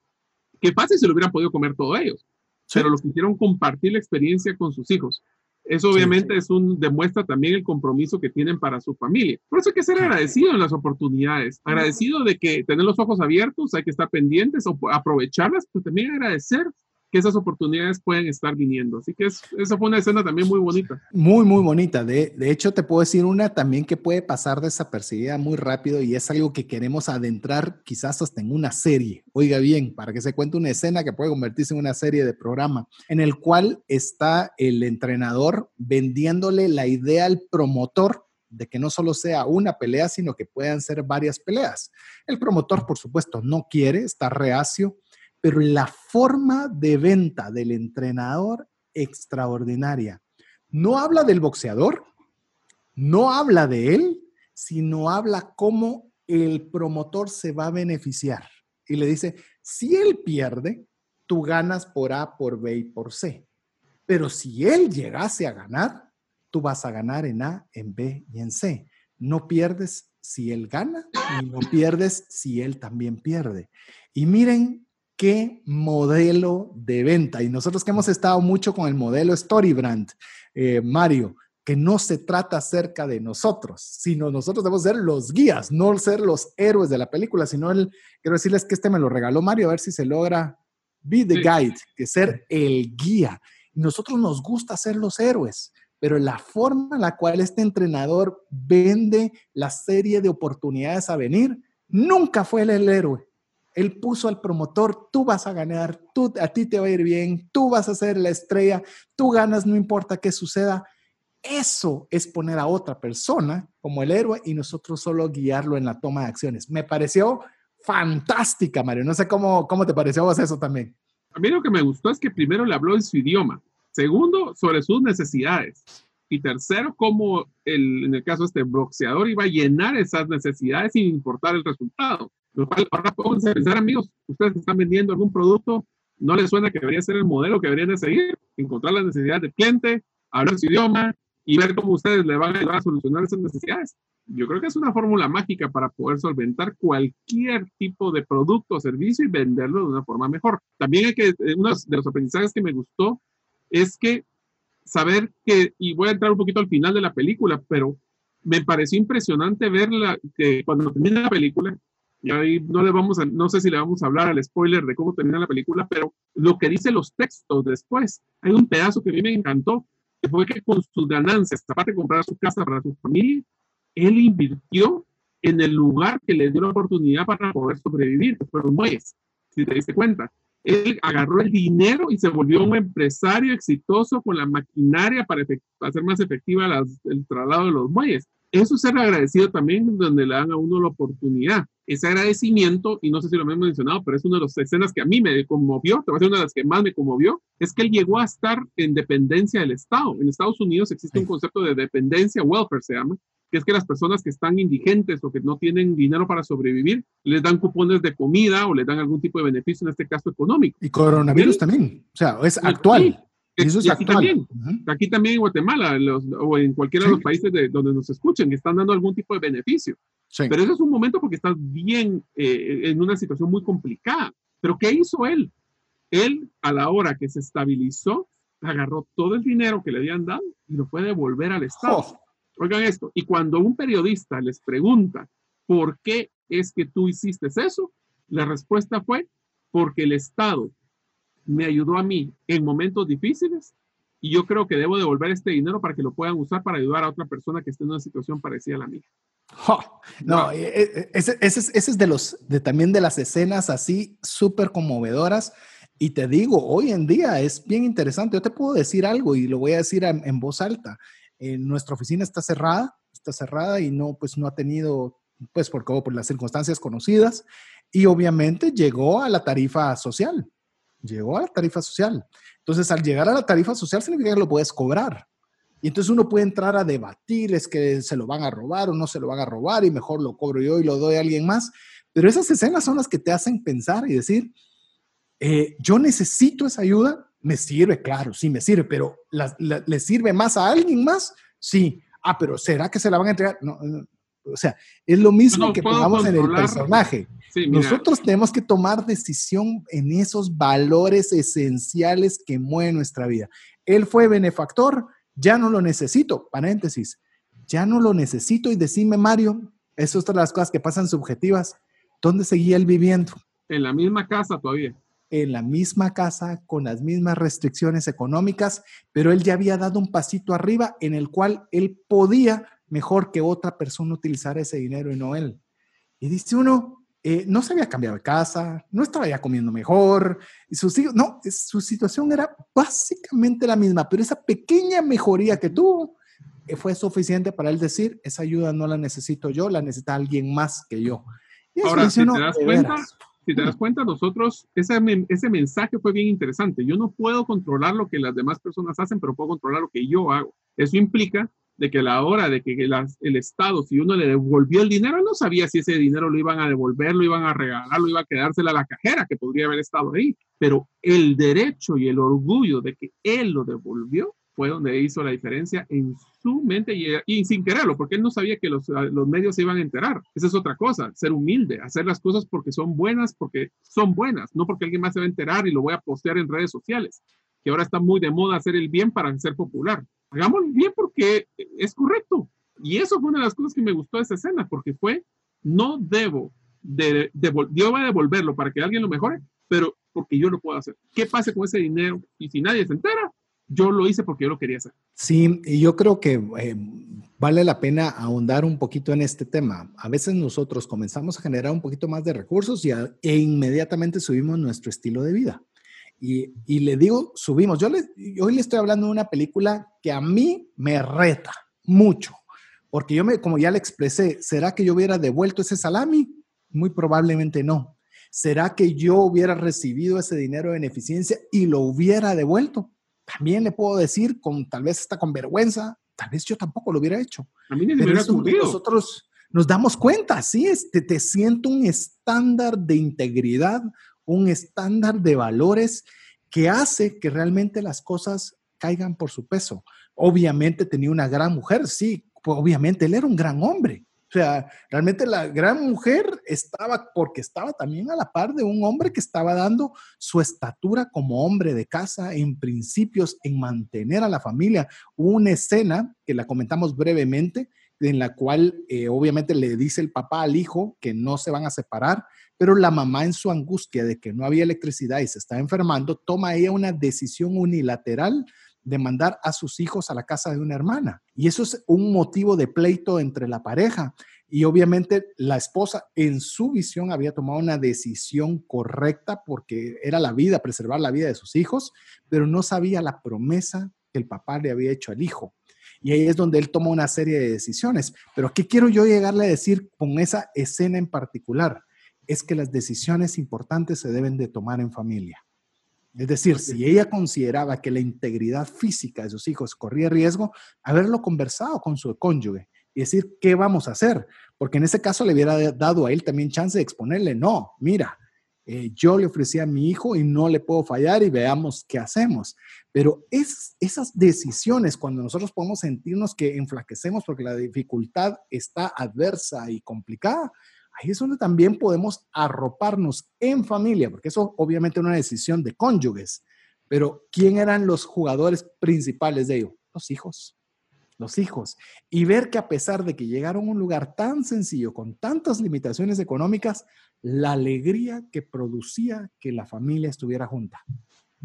que fácil se lo hubieran podido comer todos ellos. Pero lo que hicieron compartir la experiencia con sus hijos. Eso obviamente es un demuestra también el compromiso que tienen para su familia. Por eso hay que ser agradecido en las oportunidades, agradecido de que tener los ojos abiertos, hay que estar pendientes o aprovecharlas, pero también agradecer que esas oportunidades pueden estar viniendo. Así que es, esa fue una escena también muy bonita. Muy, muy bonita. De, de, hecho, te puedo decir una también que puede pasar desapercibida muy rápido y es algo que queremos adentrar quizás hasta en una serie. Oiga bien, para que se cuente una escena que puede convertirse en una serie de programa, en el cual está el entrenador vendiéndole la idea al promotor de que no solo sea una pelea, sino que puedan ser varias peleas. El promotor, por supuesto, no quiere, está reacio, pero la forma de venta del entrenador extraordinaria. No habla del boxeador, no habla de él, sino habla cómo el promotor se va a beneficiar. Y le dice, si él pierde, tú ganas por A, por B y por C. Pero si él llegase a ganar, tú vas a ganar en A, en B y en C. No pierdes si él gana y no pierdes si él también pierde. Y miren qué modelo de venta. Y nosotros que hemos estado mucho con el modelo Storybrand, eh, Mario, que no se trata acerca de nosotros, sino nosotros debemos ser los guías, no ser los héroes de la película, sino el, quiero decirles que este me lo regaló Mario, a ver si se logra, be the guide, que ser el guía. Nosotros nos gusta ser los héroes, pero la forma en la cual este entrenador vende la serie de oportunidades a venir, nunca fue el héroe. Él puso al promotor, tú vas a ganar, tú, a ti te va a ir bien, tú vas a ser la estrella, tú ganas, no importa qué suceda. Eso es poner a otra persona como el héroe y nosotros solo guiarlo en la toma de acciones. Me pareció fantástica, Mario. No sé cómo, cómo te pareció eso también. A mí lo que me gustó es que primero le habló en su idioma. Segundo, sobre sus necesidades. Y tercero, cómo el, en el caso de este boxeador iba a llenar esas necesidades sin importar el resultado. Lo cual ahora podemos pensar, amigos, ustedes están vendiendo algún producto, ¿no les suena que debería ser el modelo que deberían de seguir? Encontrar las necesidades del cliente, hablar su idioma y ver cómo ustedes le van a ayudar a solucionar esas necesidades. Yo creo que es una fórmula mágica para poder solventar cualquier tipo de producto o servicio y venderlo de una forma mejor. También hay que, eh, uno de los aprendizajes que me gustó es que saber que, y voy a entrar un poquito al final de la película, pero me pareció impresionante verla, que cuando termina la película, y ahí no le vamos a, no sé si le vamos a hablar al spoiler de cómo termina la película, pero lo que dice los textos después, hay un pedazo que a mí me encantó, que fue que con sus ganancias, aparte de comprar su casa para su familia, él invirtió en el lugar que le dio la oportunidad para poder sobrevivir, que fueron muelles, si te diste cuenta. Él agarró el dinero y se volvió un empresario exitoso con la maquinaria para hacer más efectiva el traslado de los muelles. Eso es ser agradecido también donde le dan a uno la oportunidad. Ese agradecimiento, y no sé si lo hemos mencionado, pero es una de las escenas que a mí me conmovió, te va a ser una de las que más me conmovió, es que él llegó a estar en dependencia del Estado. En Estados Unidos existe un concepto de dependencia, welfare se llama, que es que las personas que están indigentes o que no tienen dinero para sobrevivir, les dan cupones de comida o les dan algún tipo de beneficio, en este caso económico. Y coronavirus también, o sea, es actual. Eso es aquí también, aquí también en Guatemala o en cualquiera de los países de, donde nos escuchen, están dando algún tipo de beneficio. Pero eso es un momento porque estás bien eh, en una situación muy complicada. Pero ¿qué hizo él? Él, a la hora que se estabilizó, agarró todo el dinero que le habían dado y lo fue devolver al Estado. Oh. Oigan esto, y cuando un periodista les pregunta, ¿por qué es que tú hiciste eso? La respuesta fue, porque el Estado me ayudó a mí en momentos difíciles y yo creo que debo devolver este dinero para que lo puedan usar para ayudar a otra persona que esté en una situación parecida a la mía. no, eh, eh, ese, ese, es de los, de también de las escenas así súper conmovedoras. Y te digo, hoy en día es bien interesante. Yo te puedo decir algo y lo voy a decir en, voz alta. nuestra oficina está cerrada, está cerrada y no, pues no ha tenido, pues por, por las circunstancias conocidas. Y obviamente llegó a la tarifa social llegó a la tarifa social. Entonces, al llegar a la tarifa social significa que lo puedes cobrar. Y entonces uno puede entrar a debatir, es que se lo van a robar o no se lo van a robar y mejor lo cobro yo y lo doy a alguien más. Pero esas escenas son las que te hacen pensar y decir, eh, yo necesito esa ayuda, me sirve, claro, sí me sirve, pero ¿le sirve más a alguien más? Sí. Ah, pero ¿será que se la van a entregar? No, o sea, es lo mismo que pongamos en el personaje. Nosotros tenemos que tomar decisión en esos valores esenciales que mueven nuestra vida. Él fue benefactor, ya no lo necesito, paréntesis, ya no lo necesito y decime, Mario, eso es otra de las cosas que pasan subjetivas, ¿dónde seguía él viviendo? En la misma casa todavía. en la misma casa, con las mismas restricciones económicas, pero él ya había dado un pasito arriba en el cual él podía mejor que otra persona utilizar ese dinero y no él. Y dice uno, eh, no se había cambiado de casa, no estaba ya comiendo mejor, y sus hijos, no, su situación era básicamente la misma, pero esa pequeña mejoría que tuvo eh, fue suficiente para él decir, esa ayuda no la necesito yo, la necesita alguien más que yo. Ahora, si te das cuenta, si te das cuenta, nosotros, ese, ese mensaje fue bien interesante. Yo no puedo controlar lo que las demás personas hacen, pero puedo controlar lo que yo hago. Eso implica de que a la hora de que el Estado, si uno le devolvió el dinero, no sabía si ese dinero lo iban a devolver, lo iban a regalar, lo iba a quedársela a la cajera, que podría haber estado ahí. Pero el derecho y el orgullo de que él lo devolvió fue donde hizo la diferencia en su mente y, sin quererlo, porque él no sabía que los, los, medios se iban a enterar. Esa es otra cosa, ser humilde, hacer las cosas porque son buenas, porque son buenas, no porque alguien más se va a enterar y lo voy a postear en redes sociales, que ahora está muy de moda hacer el bien para ser popular. Hagamos el bien porque es correcto. Y eso fue una de las cosas que me gustó de esa escena, porque fue, no debo, de, de, yo voy a devolverlo para que alguien lo mejore, pero porque yo lo puedo hacer. ¿Qué pasa con ese dinero? Y si nadie se entera, yo lo hice porque yo lo quería hacer. Sí, y yo creo que eh, vale la pena ahondar un poquito en este tema. A veces nosotros comenzamos a generar un poquito más de recursos y e inmediatamente subimos nuestro estilo de vida. Y, y le digo, subimos. Yo le, hoy le estoy hablando de una película que a mí me reta mucho, porque yo me, como ya le expresé, ¿será que yo hubiera devuelto ese salami? Muy probablemente no. ¿Será que yo hubiera recibido ese dinero en eficiencia y lo hubiera devuelto? También le puedo decir, con tal vez está con vergüenza, tal vez yo tampoco lo hubiera hecho. A mí me hubiera Nosotros nos damos cuenta, sí, este, te siento un estándar de integridad, un estándar de valores que hace que realmente las cosas caigan por su peso. Obviamente tenía una gran mujer, sí, obviamente él era un gran hombre, o sea, realmente la gran mujer estaba, porque estaba también a la par de un hombre que estaba dando su estatura como hombre de casa, en principios, en mantener a la familia. Una escena que la comentamos brevemente, en la cual eh, obviamente le dice el papá al hijo que no se van a separar, pero la mamá en su angustia de que no había electricidad y se está enfermando, toma ella una decisión unilateral de mandar a sus hijos a la casa de una hermana. Y eso es un motivo de pleito entre la pareja. Y obviamente la esposa en su visión había tomado una decisión correcta porque era la vida, preservar la vida de sus hijos, pero no sabía la promesa que el papá le había hecho al hijo. Y ahí es donde él toma una serie de decisiones. Pero ¿qué quiero yo llegarle a decir con esa escena en particular? Es que las decisiones importantes se deben de tomar en familia. Es decir, si ella consideraba que la integridad física de sus hijos corría riesgo, haberlo conversado con su cónyuge y decir, ¿qué vamos a hacer? Porque en ese caso le hubiera dado a él también chance de exponerle, no, mira, eh, yo le ofrecí a mi hijo y no le puedo fallar y veamos qué hacemos. Pero es, esas decisiones, cuando nosotros podemos sentirnos que enflaquecemos porque la dificultad está adversa y complicada, ahí es donde también podemos arroparnos en familia, porque eso obviamente es una decisión de cónyuges, pero ¿quién eran los jugadores principales de ello? Los hijos, los hijos. Y ver que a pesar de que llegaron a un lugar tan sencillo, con tantas limitaciones económicas, la alegría que producía que la familia estuviera junta.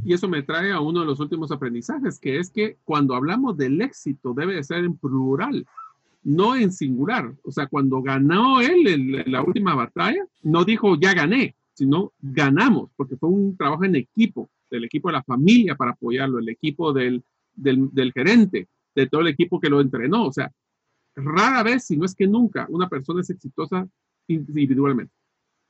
Y eso me trae a uno de los últimos aprendizajes, que es que cuando hablamos del éxito debe de ser en plural no en singular. O sea, cuando ganó él en la última batalla, no dijo ya gané, sino ganamos, porque fue un trabajo en equipo, del equipo de la familia para apoyarlo, el equipo del, del, gerente, de todo el equipo que lo entrenó. O sea, rara vez, si no es que nunca, una persona es exitosa individualmente.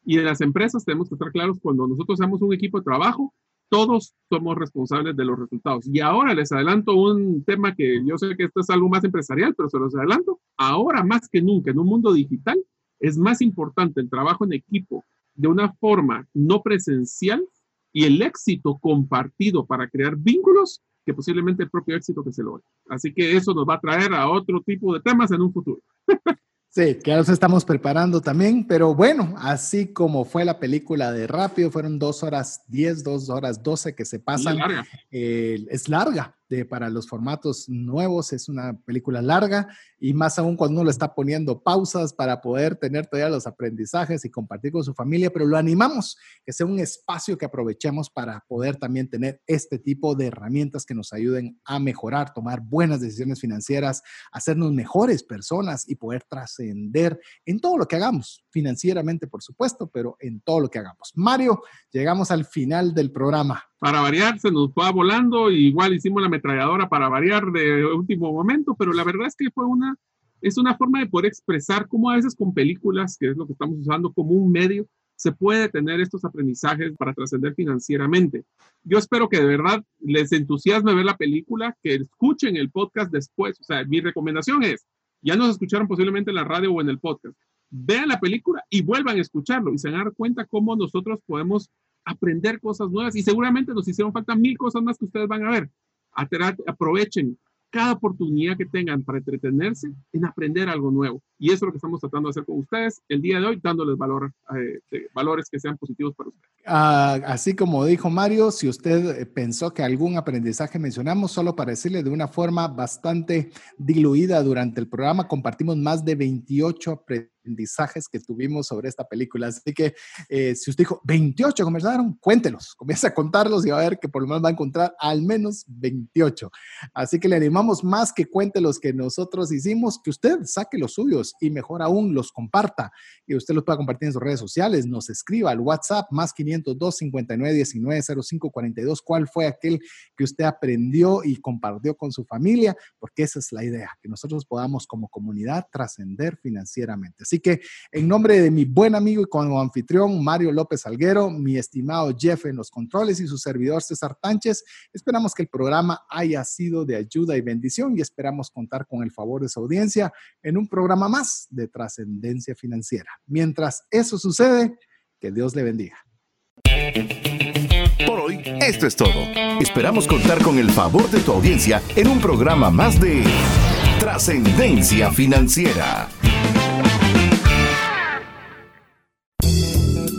Y en las empresas tenemos que estar claros, cuando nosotros hacemos un equipo de trabajo, todos somos responsables de los resultados. Y ahora les adelanto un tema que yo sé que esto es algo más empresarial, pero se los adelanto. Ahora más que nunca en un mundo digital es más importante el trabajo en equipo de una forma no presencial y el éxito compartido para crear vínculos que posiblemente el propio éxito que se logre. Así que eso nos va a traer a otro tipo de temas en un futuro. Sí, que nos estamos preparando también, pero bueno, así como fue la película de Rápido, fueron dos horas diez, dos horas doce que se pasan. Larga. Eh, es larga, de, para los formatos nuevos. Es una película larga y más aún cuando uno le está poniendo pausas para poder tener todavía los aprendizajes y compartir con su familia, pero lo animamos que sea un espacio que aprovechemos para poder también tener este tipo de herramientas que nos ayuden a mejorar, tomar buenas decisiones financieras, hacernos mejores personas y poder trascender en todo lo que hagamos, financieramente por supuesto, pero en todo lo que hagamos. Mario, llegamos al final del programa. Para variar, se nos va volando, igual hicimos la ametralladora para variar de último momento, pero la verdad es que fue una, es una forma de poder expresar cómo a veces con películas, que es lo que estamos usando como un medio, se puede tener estos aprendizajes para trascender financieramente. Yo espero que de verdad les entusiasme ver la película, que escuchen el podcast después. O sea, mi recomendación es, ya nos escucharon posiblemente en la radio o en el podcast, vean la película y vuelvan a escucharlo y se van a dar cuenta cómo nosotros podemos aprender cosas nuevas y seguramente nos hicieron falta mil cosas más que ustedes van a ver. Aprovechen cada oportunidad que tengan para entretenerse en aprender algo nuevo. Y eso es lo que estamos tratando de hacer con ustedes el día de hoy, dándoles valor, eh, valores que sean positivos para ustedes. Ah, así como dijo Mario, si usted eh, pensó que algún aprendizaje mencionamos, solo para decirle de una forma bastante diluida durante el programa, compartimos más de 28 aprendizajes aprendizajes que tuvimos sobre esta película. Así que eh, si usted dijo 28 comenzaron, cuéntelos, comienza a contarlos y va a ver que por lo menos va a encontrar al menos 28. Así que le animamos más que cuente los que nosotros hicimos, que usted saque los suyos y mejor aún los comparta. Y usted los pueda compartir en sus redes sociales, nos escriba al WhatsApp más 502 59 19 05 42 cuál fue aquel que usted aprendió y compartió con su familia, porque esa es la idea, que nosotros podamos como comunidad trascender financieramente. Así que en nombre de mi buen amigo y como anfitrión Mario López Alguero, mi estimado Jeff en los controles y su servidor César Tánchez, esperamos que el programa haya sido de ayuda y bendición y esperamos contar con el favor de su audiencia en un programa más de trascendencia financiera. Mientras eso sucede, que Dios le bendiga. Por hoy, esto es todo. Esperamos contar con el favor de tu audiencia en un programa más de trascendencia financiera.